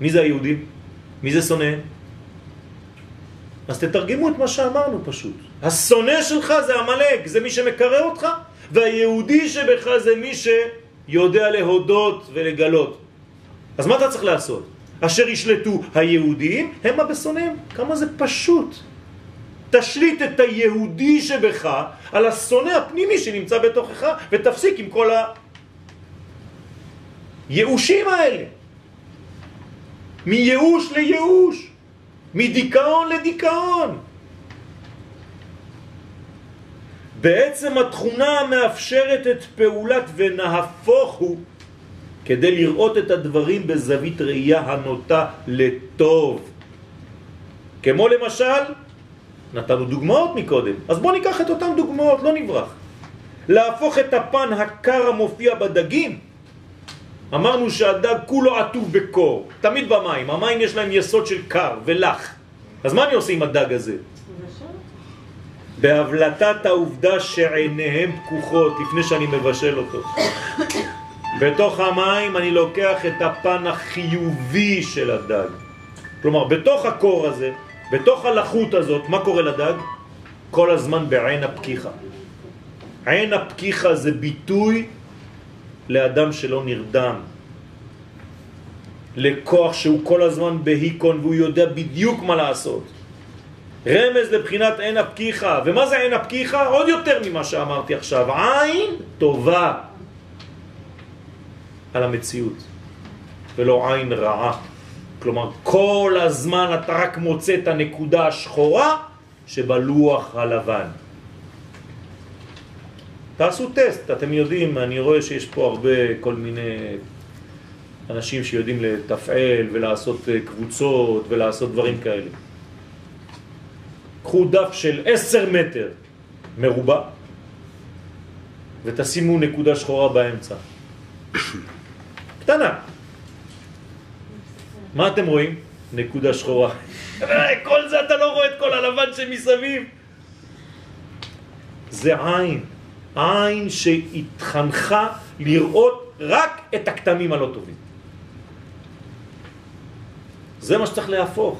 מי זה היהודים? מי זה שונאיהם? אז תתרגמו את מה שאמרנו פשוט. השונא שלך זה המלאק, זה מי שמקרר אותך, והיהודי שבך זה מי שיודע להודות ולגלות. אז מה אתה צריך לעשות? אשר ישלטו היהודים המה בשונאיהם. כמה זה פשוט. תשליט את היהודי שבך על השונא הפנימי שנמצא בתוכך, ותפסיק עם כל. הייאושים האלה. מייאוש לייאוש. מדיכאון לדיכאון. בעצם התכונה המאפשרת את פעולת ונהפוך הוא כדי לראות את הדברים בזווית ראייה הנוטה לטוב. כמו למשל, נתנו דוגמאות מקודם, אז בואו ניקח את אותן דוגמאות, לא נברח. להפוך את הפן הקר המופיע בדגים, אמרנו שהדג כולו עטוב בקור, תמיד במים, המים יש להם יסוד של קר ולח. אז מה אני עושה עם הדג הזה? בהבלטת העובדה שעיניהם פקוחות לפני שאני מבשל אותו. בתוך המים אני לוקח את הפן החיובי של הדג. כלומר, בתוך הקור הזה, בתוך הלחות הזאת, מה קורה לדג? כל הזמן בעין הפקיחה. עין הפקיחה זה ביטוי לאדם שלא נרדם, לכוח שהוא כל הזמן בהיקון והוא יודע בדיוק מה לעשות. רמז לבחינת עין הפקיחה. ומה זה עין הפקיחה? עוד יותר ממה שאמרתי עכשיו. עין טובה על המציאות, ולא עין רעה. כלומר, כל הזמן אתה רק מוצא את הנקודה השחורה שבלוח הלבן. תעשו טסט, אתם יודעים, אני רואה שיש פה הרבה כל מיני אנשים שיודעים לתפעל ולעשות אה, קבוצות ולעשות דברים כאלה. קחו דף של עשר מטר מרובע ותשימו נקודה שחורה באמצע. קטנה. מה אתם רואים? נקודה שחורה. כל זה אתה לא רואה את כל הלבן שמסביב. זה עין. עין שהתחנכה לראות רק את הכתמים הלא טובים. זה מה שצריך להפוך.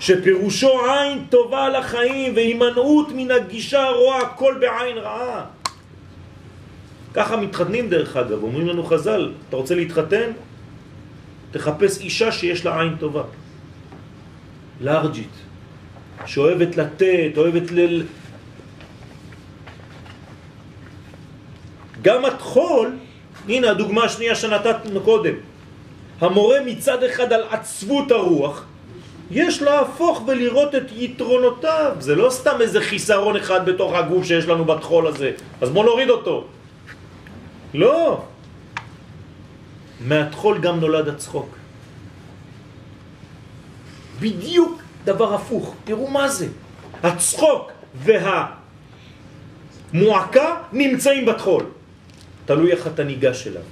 שפירושו עין טובה לחיים והימנעות מן הגישה הרואה הכל בעין רעה. ככה מתחתנים דרך אגב, אומרים לנו חז"ל, אתה רוצה להתחתן? תחפש אישה שיש לה עין טובה. לארג'ית, שאוהבת לתת, אוהבת ל... גם התחול, הנה הדוגמה השנייה שנתתנו קודם, המורה מצד אחד על עצבות הרוח, יש להפוך ולראות את יתרונותיו. זה לא סתם איזה חיסרון אחד בתוך הגוף שיש לנו בתחול הזה. אז בוא נוריד אותו. לא. מהתחול גם נולד הצחוק. בדיוק דבר הפוך. תראו מה זה. הצחוק והמועקה נמצאים בתחול. תלוי איך אתה ניגש אליו.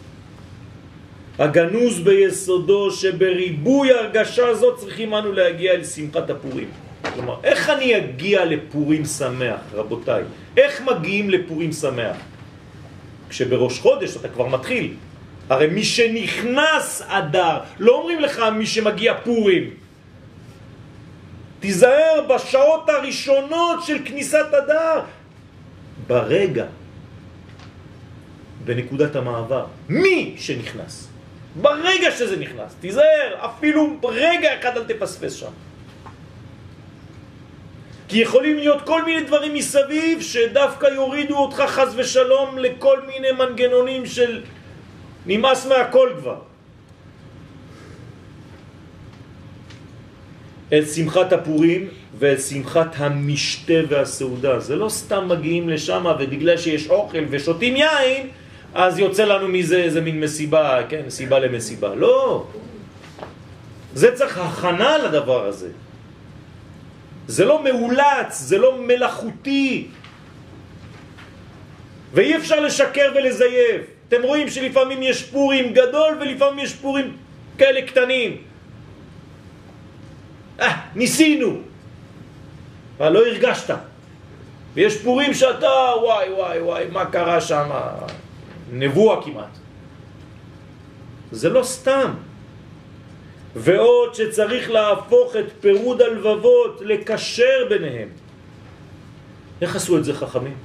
הגנוז ביסודו שבריבוי הרגשה הזאת צריכים אנו להגיע אל שמחת הפורים. כלומר, איך אני אגיע לפורים שמח, רבותיי? איך מגיעים לפורים שמח? כשבראש חודש אתה כבר מתחיל. הרי מי שנכנס אדר, לא אומרים לך מי שמגיע פורים. תיזהר בשעות הראשונות של כניסת אדר. ברגע, בנקודת המעבר, מי שנכנס. ברגע שזה נכנס, תיזהר, אפילו רגע אחד אל תפספס שם. כי יכולים להיות כל מיני דברים מסביב שדווקא יורידו אותך חז ושלום לכל מיני מנגנונים של נמאס מהכל כבר. אל שמחת הפורים ואל שמחת המשתה והסעודה. זה לא סתם מגיעים לשם ובגלל שיש אוכל ושותים יין, אז יוצא לנו מזה איזה מין מסיבה, כן, סיבה למסיבה. לא. זה צריך הכנה לדבר הזה. זה לא מאולץ, זה לא מלאכותי. ואי אפשר לשקר ולזייף. אתם רואים שלפעמים יש פורים גדול ולפעמים יש פורים כאלה קטנים. אה, ניסינו. אבל לא הרגשת. ויש פורים שאתה, וואי וואי וואי, מה קרה שם? נבואה כמעט. זה לא סתם. ועוד שצריך להפוך את פירוד הלבבות, לקשר ביניהם. איך עשו את זה חכמים?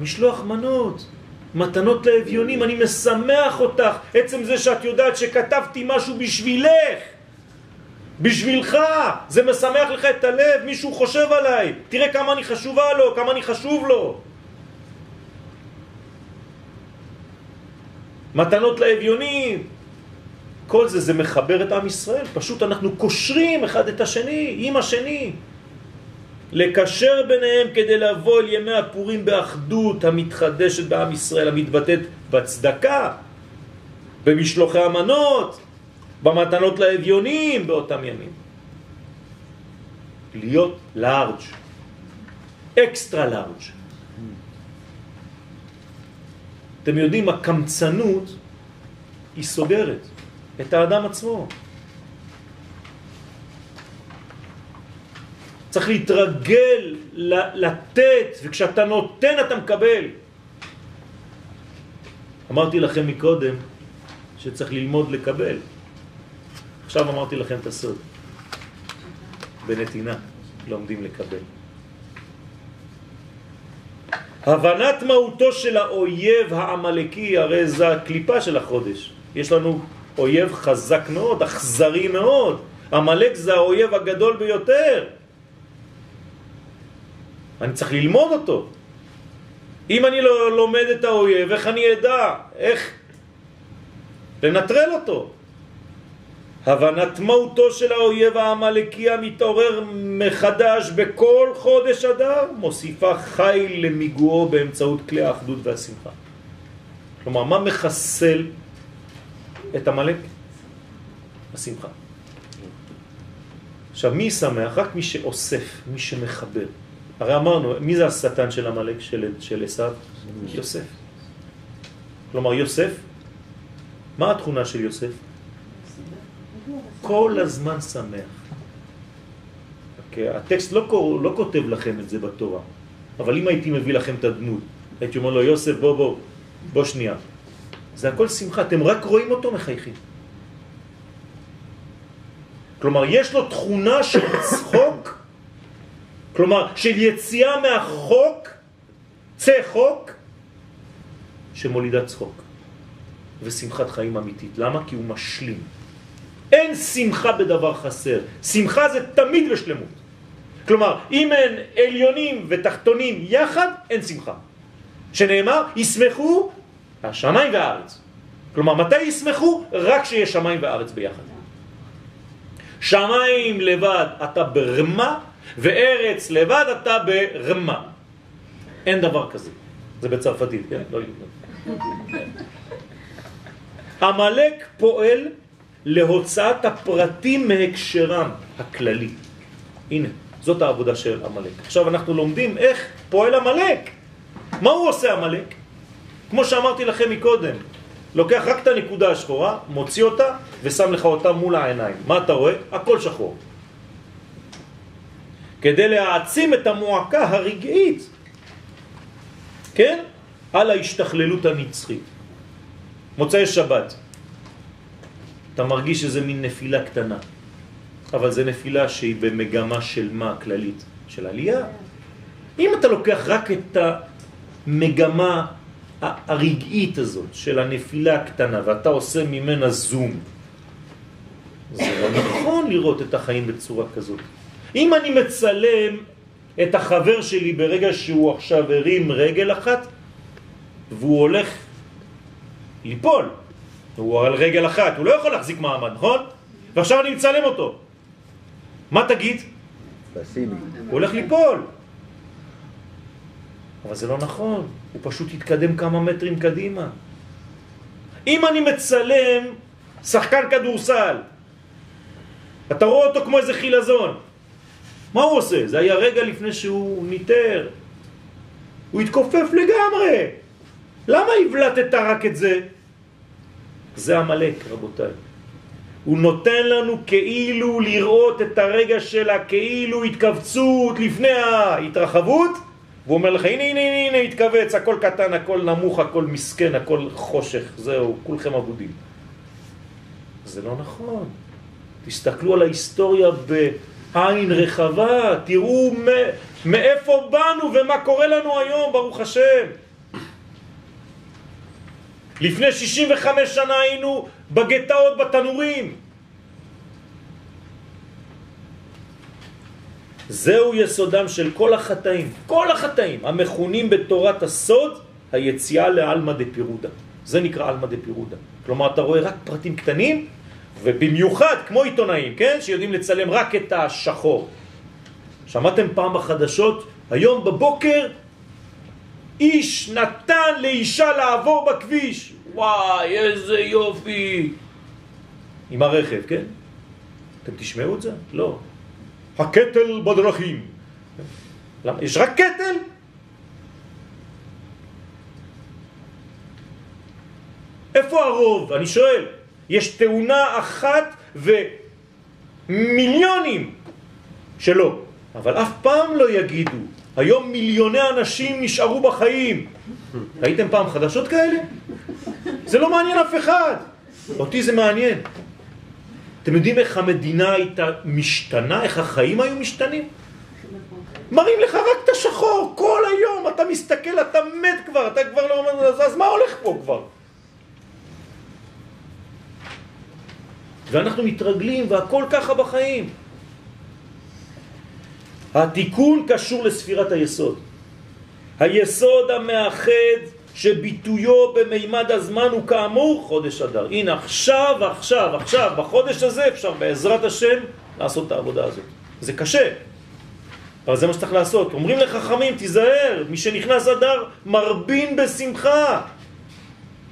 משלוח מנות, מתנות לאביונים, אני משמח אותך, עצם זה שאת יודעת שכתבתי משהו בשבילך, בשבילך, זה משמח לך את הלב, מישהו חושב עליי, תראה כמה אני חשובה לו, כמה אני חשוב לו. מתנות לאביונים. כל זה, זה מחבר את עם ישראל. פשוט אנחנו קושרים אחד את השני, עם השני. לקשר ביניהם כדי לבוא אל ימי הפורים באחדות המתחדשת בעם ישראל, המתבטאת בצדקה, במשלוחי המנות, במתנות לאביונים באותם ימים. להיות לארג', אקסטרה לארג'. אתם יודעים, הקמצנות היא סוגרת את האדם עצמו. צריך להתרגל, לתת, וכשאתה נותן אתה מקבל. אמרתי לכם מקודם שצריך ללמוד לקבל. עכשיו אמרתי לכם את הסוד. בנתינה לומדים לקבל. הבנת מהותו של האויב העמלקי, הרי זה הקליפה של החודש. יש לנו אויב חזק מאוד, אכזרי מאוד. עמלק זה האויב הגדול ביותר. אני צריך ללמוד אותו. אם אני לא לומד את האויב, איך אני אדע? איך לנטרל אותו? הבנת מהותו של האויב העמלקי המתעורר מחדש בכל חודש אדר מוסיפה חי למיגועו באמצעות כלי האחדות והשמחה. כלומר, מה מחסל את המלאק? השמחה. עכשיו, מי שמח? רק מי שאוסף, מי שמחבר. הרי אמרנו, מי זה השטן של של, של עשיו? יוסף. כלומר, יוסף, מה התכונה של יוסף? כל הזמן שמח. Okay, הטקסט לא, לא כותב לכם את זה בתורה, אבל אם הייתי מביא לכם את הדמות, הייתי אומר לו, יוסף, בוא, בוא, בוא שנייה. זה הכל שמחה, אתם רק רואים אותו מחייכים. כלומר, יש לו תכונה של צחוק, כלומר, של יציאה מהחוק, צא חוק, שמולידה צחוק. ושמחת חיים אמיתית. למה? כי הוא משלים. אין שמחה בדבר חסר. שמחה זה תמיד בשלמות. כלומר, אם אין עליונים ותחתונים יחד, אין שמחה. שנאמר, ישמחו השמיים והארץ. כלומר, מתי ישמחו? רק שיש שמיים וארץ ביחד. שמיים לבד אתה ברמה, וארץ לבד אתה ברמה. אין דבר כזה. זה בצרפתית, כן? לא המלאק פועל להוצאת הפרטים מהקשרם הכללי. הנה, זאת העבודה של המלאק. עכשיו אנחנו לומדים איך פועל המלאק. מה הוא עושה המלאק? כמו שאמרתי לכם מקודם, לוקח רק את הנקודה השחורה, מוציא אותה ושם לך אותה מול העיניים. מה אתה רואה? הכל שחור. כדי להעצים את המועקה הרגעית, כן? על ההשתכללות הנצחית. מוצאי שבת. אתה מרגיש שזה מין נפילה קטנה, אבל זה נפילה שהיא במגמה של מה כללית? של עלייה. אם אתה לוקח רק את המגמה הרגעית הזאת של הנפילה הקטנה ואתה עושה ממנה זום, זה לא נכון לראות את החיים בצורה כזאת. אם אני מצלם את החבר שלי ברגע שהוא עכשיו הרים רגל אחת והוא הולך ליפול, הוא על רגל אחת, הוא לא יכול להחזיק מעמד, נכון? ועכשיו אני מצלם אותו. מה תגיד? פסיבי. הוא הולך ליפול. אבל זה לא נכון, הוא פשוט יתקדם כמה מטרים קדימה. אם אני מצלם שחקן כדורסל, אתה רואה אותו כמו איזה חילזון, מה הוא עושה? זה היה רגע לפני שהוא ניטר. הוא התכופף לגמרי. למה הבלטת רק את זה? זה המלאק, רבותיי. הוא נותן לנו כאילו לראות את הרגע של הכאילו התכווצות לפני ההתרחבות, והוא אומר לך, הנה, הנה, הנה, הנה, התכווץ, הכל קטן, הכל נמוך, הכל מסכן, הכל חושך, זהו, כולכם אבודים. זה לא נכון. תסתכלו על ההיסטוריה בעין רחבה, תראו מאיפה באנו ומה קורה לנו היום, ברוך השם. לפני 65 שנה היינו בגטאות בתנורים. זהו יסודם של כל החטאים, כל החטאים המכונים בתורת הסוד היציאה לעלמא דפירודה. זה נקרא עלמא דפירודה. כלומר, אתה רואה רק פרטים קטנים, ובמיוחד כמו עיתונאים, כן? שיודעים לצלם רק את השחור. שמעתם פעם בחדשות, היום בבוקר איש נתן לאישה לעבור בכביש. וואי, איזה יופי. עם הרכב, כן? אתם תשמעו את זה? לא. הקטל בדרכים. למה? יש רק קטל? איפה הרוב? אני שואל. יש תאונה אחת ומיליונים שלא. אבל אף פעם לא יגידו. היום מיליוני אנשים נשארו בחיים. ראיתם פעם חדשות כאלה? זה לא מעניין אף אחד. אותי זה מעניין. אתם יודעים איך המדינה הייתה משתנה? איך החיים היו משתנים? מראים לך רק את השחור, כל היום אתה מסתכל, אתה מת כבר, אתה כבר לא אומר, אז, מה הולך פה כבר? ואנחנו מתרגלים והכל ככה בחיים. התיקון קשור לספירת היסוד. היסוד המאחד שביטויו במימד הזמן הוא כאמור חודש אדר. הנה עכשיו, עכשיו, עכשיו, בחודש הזה אפשר בעזרת השם לעשות את העבודה הזאת. זה קשה, אבל זה מה שצריך לעשות. אומרים לחכמים, תיזהר, מי שנכנס אדר מרבין בשמחה.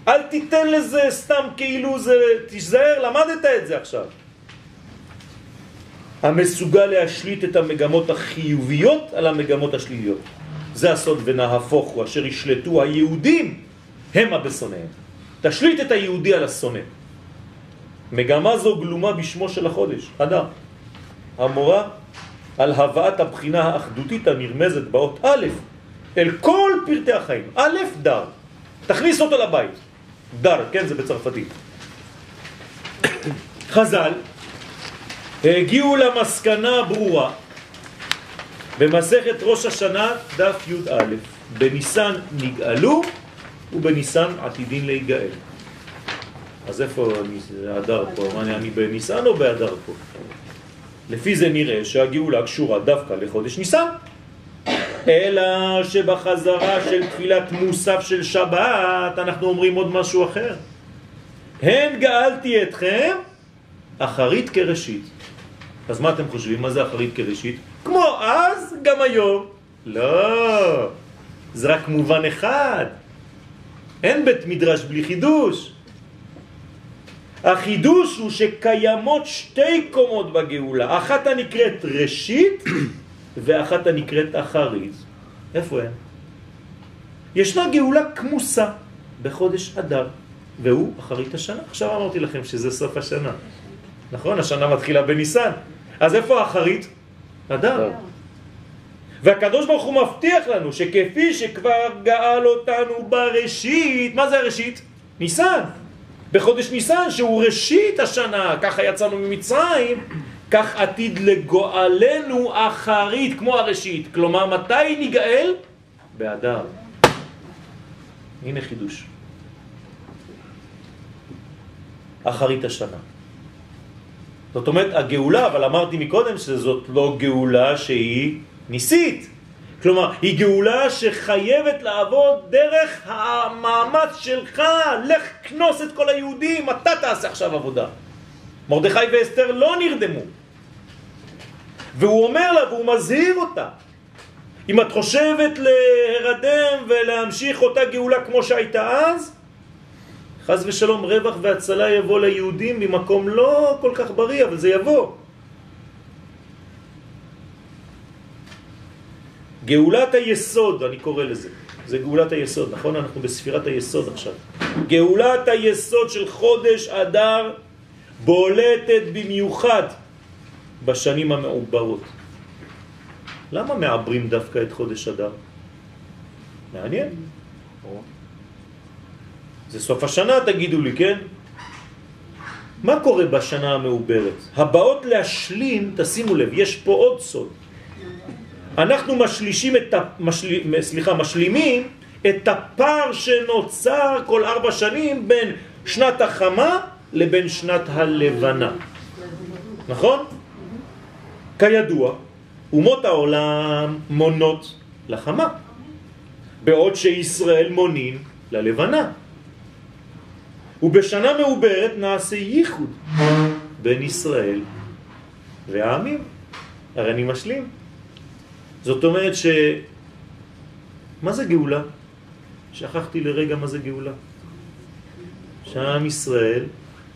אל תיתן לזה סתם כאילו זה, תיזהר, למדת את זה עכשיו. המסוגל להשליט את המגמות החיוביות על המגמות השליליות. זה הסוד ונהפוך הוא, אשר ישלטו היהודים הם הבשונאים. תשליט את היהודי על השונא. מגמה זו גלומה בשמו של החודש, אדר. המורה על הבאת הבחינה האחדותית הנרמזת באות א' אל כל פרטי החיים. א', דר. תכניס אותו לבית. דר, כן, זה בצרפתית. חז"ל הגיעו למסקנה הברורה במסכת ראש השנה דף י"א בניסן נגאלו ובניסן עתידין להיגאל. אז איפה הדר פה? מה, אני בניסן או בהדר פה? לפי זה נראה שהגאולה קשורה דווקא לחודש ניסן. אלא שבחזרה של תפילת מוסף של שבת אנחנו אומרים עוד משהו אחר. הן גאלתי אתכם אחרית כראשית. אז מה אתם חושבים? מה זה אחרית כראשית? כמו אז, גם היום. לא, זה רק מובן אחד. אין בית מדרש בלי חידוש. החידוש הוא שקיימות שתי קומות בגאולה. אחת הנקראת ראשית ואחת הנקראת אחרית. איפה הן? ישנה גאולה כמוסה בחודש אדר, והוא אחרית השנה. עכשיו אמרתי לכם שזה סוף השנה. נכון? השנה מתחילה בניסן. אז איפה האחרית? אדר. והקדוש ברוך הוא מבטיח לנו שכפי שכבר גאל אותנו בראשית, מה זה הראשית? ניסן. בחודש ניסן שהוא ראשית השנה, ככה יצאנו ממצרים, כך עתיד לגואלנו אחרית כמו הראשית. כלומר, מתי ניגאל? באדר. הנה חידוש. אחרית השנה. זאת אומרת, הגאולה, אבל אמרתי מקודם שזאת לא גאולה שהיא ניסית. כלומר, היא גאולה שחייבת לעבוד דרך המאמץ שלך, לך כנוס את כל היהודים, אתה תעשה עכשיו עבודה. מרדכי ואסתר לא נרדמו. והוא אומר לה, והוא מזהיר אותה, אם את חושבת להרדם ולהמשיך אותה גאולה כמו שהייתה אז, חז ושלום רווח והצלה יבוא ליהודים ממקום לא כל כך בריא, אבל זה יבוא. גאולת היסוד, אני קורא לזה, זה גאולת היסוד, נכון? אנחנו בספירת היסוד עכשיו. גאולת היסוד של חודש אדר בולטת במיוחד בשנים המעוברות. למה מעברים דווקא את חודש אדר? מעניין. זה סוף השנה תגידו לי, כן? מה קורה בשנה המעוברת? הבאות להשלים, תשימו לב, יש פה עוד סוד. אנחנו משלישים את ה... משל... סליחה, משלימים את הפער שנוצר כל ארבע שנים בין שנת החמה לבין שנת הלבנה. נכון? כידוע, אומות העולם מונות לחמה, בעוד שישראל מונים ללבנה. ובשנה מעוברת נעשה ייחוד בין ישראל והעמים. הרי אני משלים. זאת אומרת ש... מה זה גאולה? שכחתי לרגע מה זה גאולה. שעם ישראל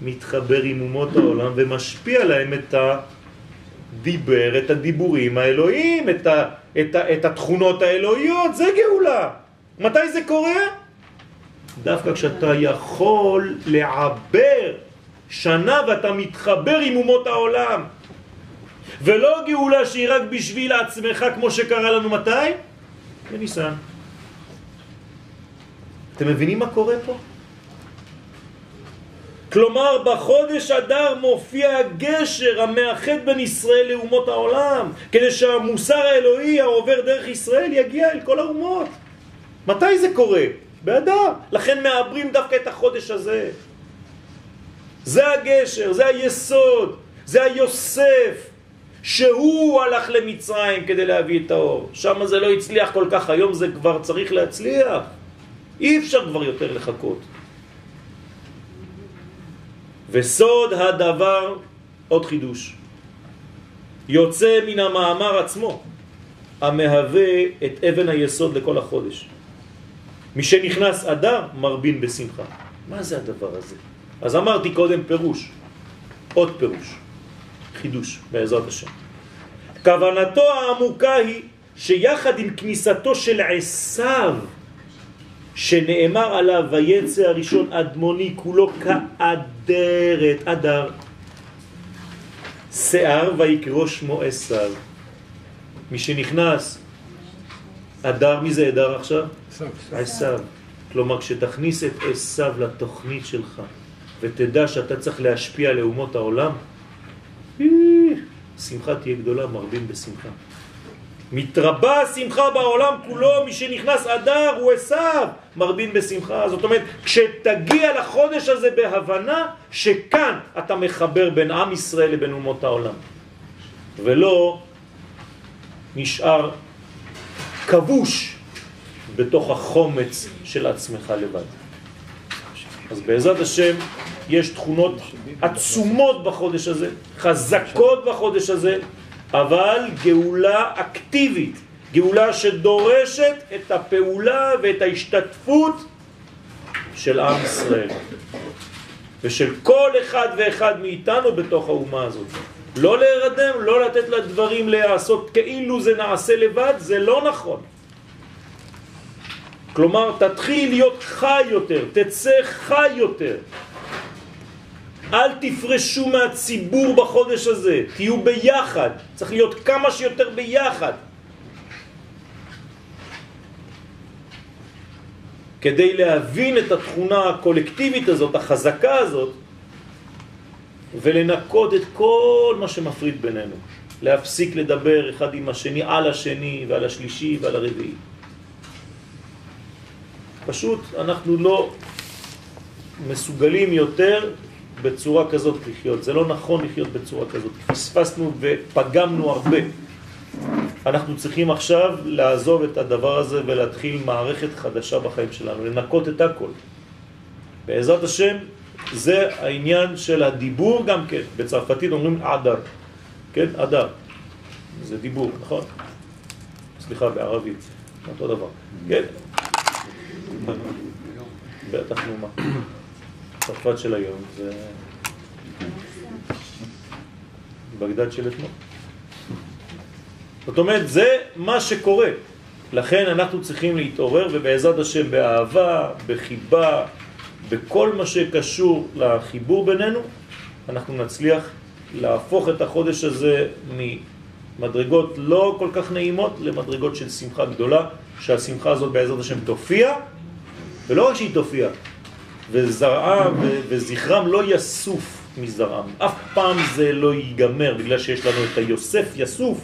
מתחבר עם אומות העולם ומשפיע להם את הדיבר, את הדיבורים האלוהים, את, ה, את, ה, את התכונות האלוהיות, זה גאולה. מתי זה קורה? דווקא כשאתה יכול לעבר שנה ואתה מתחבר עם אומות העולם. ולא גאולה שהיא רק בשביל עצמך כמו שקרה לנו מתי? בניסן. אתם מבינים מה קורה פה? כלומר, בחודש אדר מופיע הגשר המאחד בין ישראל לאומות העולם, כדי שהמוסר האלוהי העובר דרך ישראל יגיע אל כל האומות. מתי זה קורה? באדר. לכן מעברים דווקא את החודש הזה. זה הגשר, זה היסוד, זה היוסף, שהוא הלך למצרים כדי להביא את האור. שם זה לא הצליח כל כך, היום זה כבר צריך להצליח. אי אפשר כבר יותר לחכות. וסוד הדבר, עוד חידוש, יוצא מן המאמר עצמו, המהווה את אבן היסוד לכל החודש. מי שנכנס אדר מרבין בשמחה. מה זה הדבר הזה? אז אמרתי קודם פירוש, עוד פירוש, חידוש בעזרת השם. כוונתו העמוקה היא שיחד עם כניסתו של עשיו שנאמר עליו ויצא הראשון אדמוני כולו כאדרת, אדר, שיער ויקרו שמו עשיו. מי שנכנס, אדר, מי זה אדר עכשיו? עשיו. כלומר, כשתכניס את עשיו לתוכנית שלך ותדע שאתה צריך להשפיע לאומות העולם, שמחה תהיה גדולה, מרבים בשמחה. מתרבה השמחה בעולם כולו, מי שנכנס אדר הוא עשיו, מרבין בשמחה. זאת אומרת, כשתגיע לחודש הזה בהבנה שכאן אתה מחבר בין עם ישראל לבין אומות העולם, ולא נשאר כבוש בתוך החומץ של עצמך לבד. אז בעזרת השם יש תכונות עצומות בחודש הזה, חזקות בחודש הזה, אבל גאולה אקטיבית, גאולה שדורשת את הפעולה ואת ההשתתפות של עם ישראל ושל כל אחד ואחד מאיתנו בתוך האומה הזאת. לא להירדם, לא לתת לדברים להיעשות כאילו זה נעשה לבד, זה לא נכון. כלומר, תתחיל להיות חי יותר, תצא חי יותר. אל תפרשו מהציבור בחודש הזה, תהיו ביחד, צריך להיות כמה שיותר ביחד. כדי להבין את התכונה הקולקטיבית הזאת, החזקה הזאת, ולנקות את כל מה שמפריד בינינו. להפסיק לדבר אחד עם השני, על השני ועל השלישי ועל הרביעי. פשוט אנחנו לא מסוגלים יותר בצורה כזאת לחיות. זה לא נכון לחיות בצורה כזאת. פספסנו ופגמנו הרבה. אנחנו צריכים עכשיו לעזוב את הדבר הזה ולהתחיל מערכת חדשה בחיים שלנו, לנקות את הכל. בעזרת השם, זה העניין של הדיבור גם כן. בצרפתית אומרים עדר, כן? עדר. זה דיבור, נכון? סליחה, בערבית, אותו דבר. כן? בטח נו מה. צרפת של היום זה בגדד של אתמול. זאת אומרת, זה מה שקורה. לכן אנחנו צריכים להתעורר ובעזרת השם באהבה, בחיבה, בכל מה שקשור לחיבור בינינו, אנחנו נצליח להפוך את החודש הזה ממדרגות לא כל כך נעימות למדרגות של שמחה גדולה, שהשמחה הזאת בעזרת השם תופיע, ולא רק שהיא תופיע, וזרעם וזכרם לא יסוף מזרעם. אף פעם זה לא ייגמר, בגלל שיש לנו את היוסף יסוף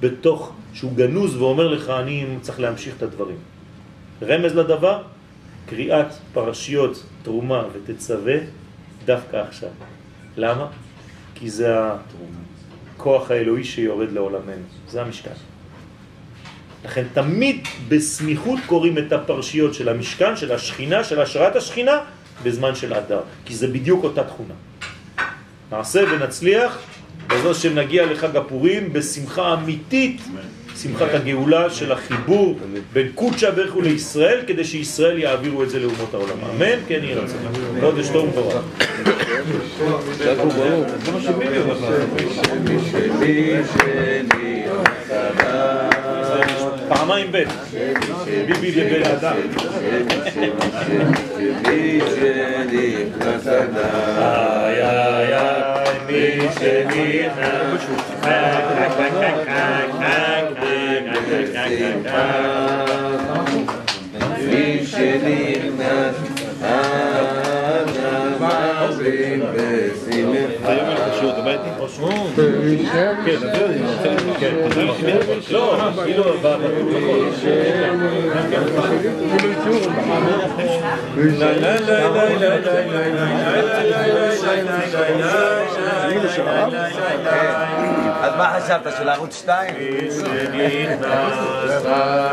בתוך, שהוא גנוז ואומר לך, אני צריך להמשיך את הדברים. רמז לדבר, קריאת פרשיות תרומה ותצווה דווקא עכשיו. למה? כי זה הכוח האלוהי שיורד לעולמנו, זה המשכן. לכן תמיד בסמיכות קוראים את הפרשיות של המשכן, של השכינה, של השראת השכינה, בזמן של אדר, כי זה בדיוק אותה תכונה. נעשה ונצליח, בעזרת השם נגיע לחג הפורים בשמחה אמיתית, שמחת הגאולה של החיבור בין קודשא ברכו לישראל, כדי שישראל יעבירו את זה לאומות העולם. אמן? כן יהי רצון. חודש טוב ומבורך. פעמיים ב', ביבי לבן אדם. איי איי איי, מי שנכנס, מי שנכנס, אז מה חשבת, של ערוץ 2? שנכנס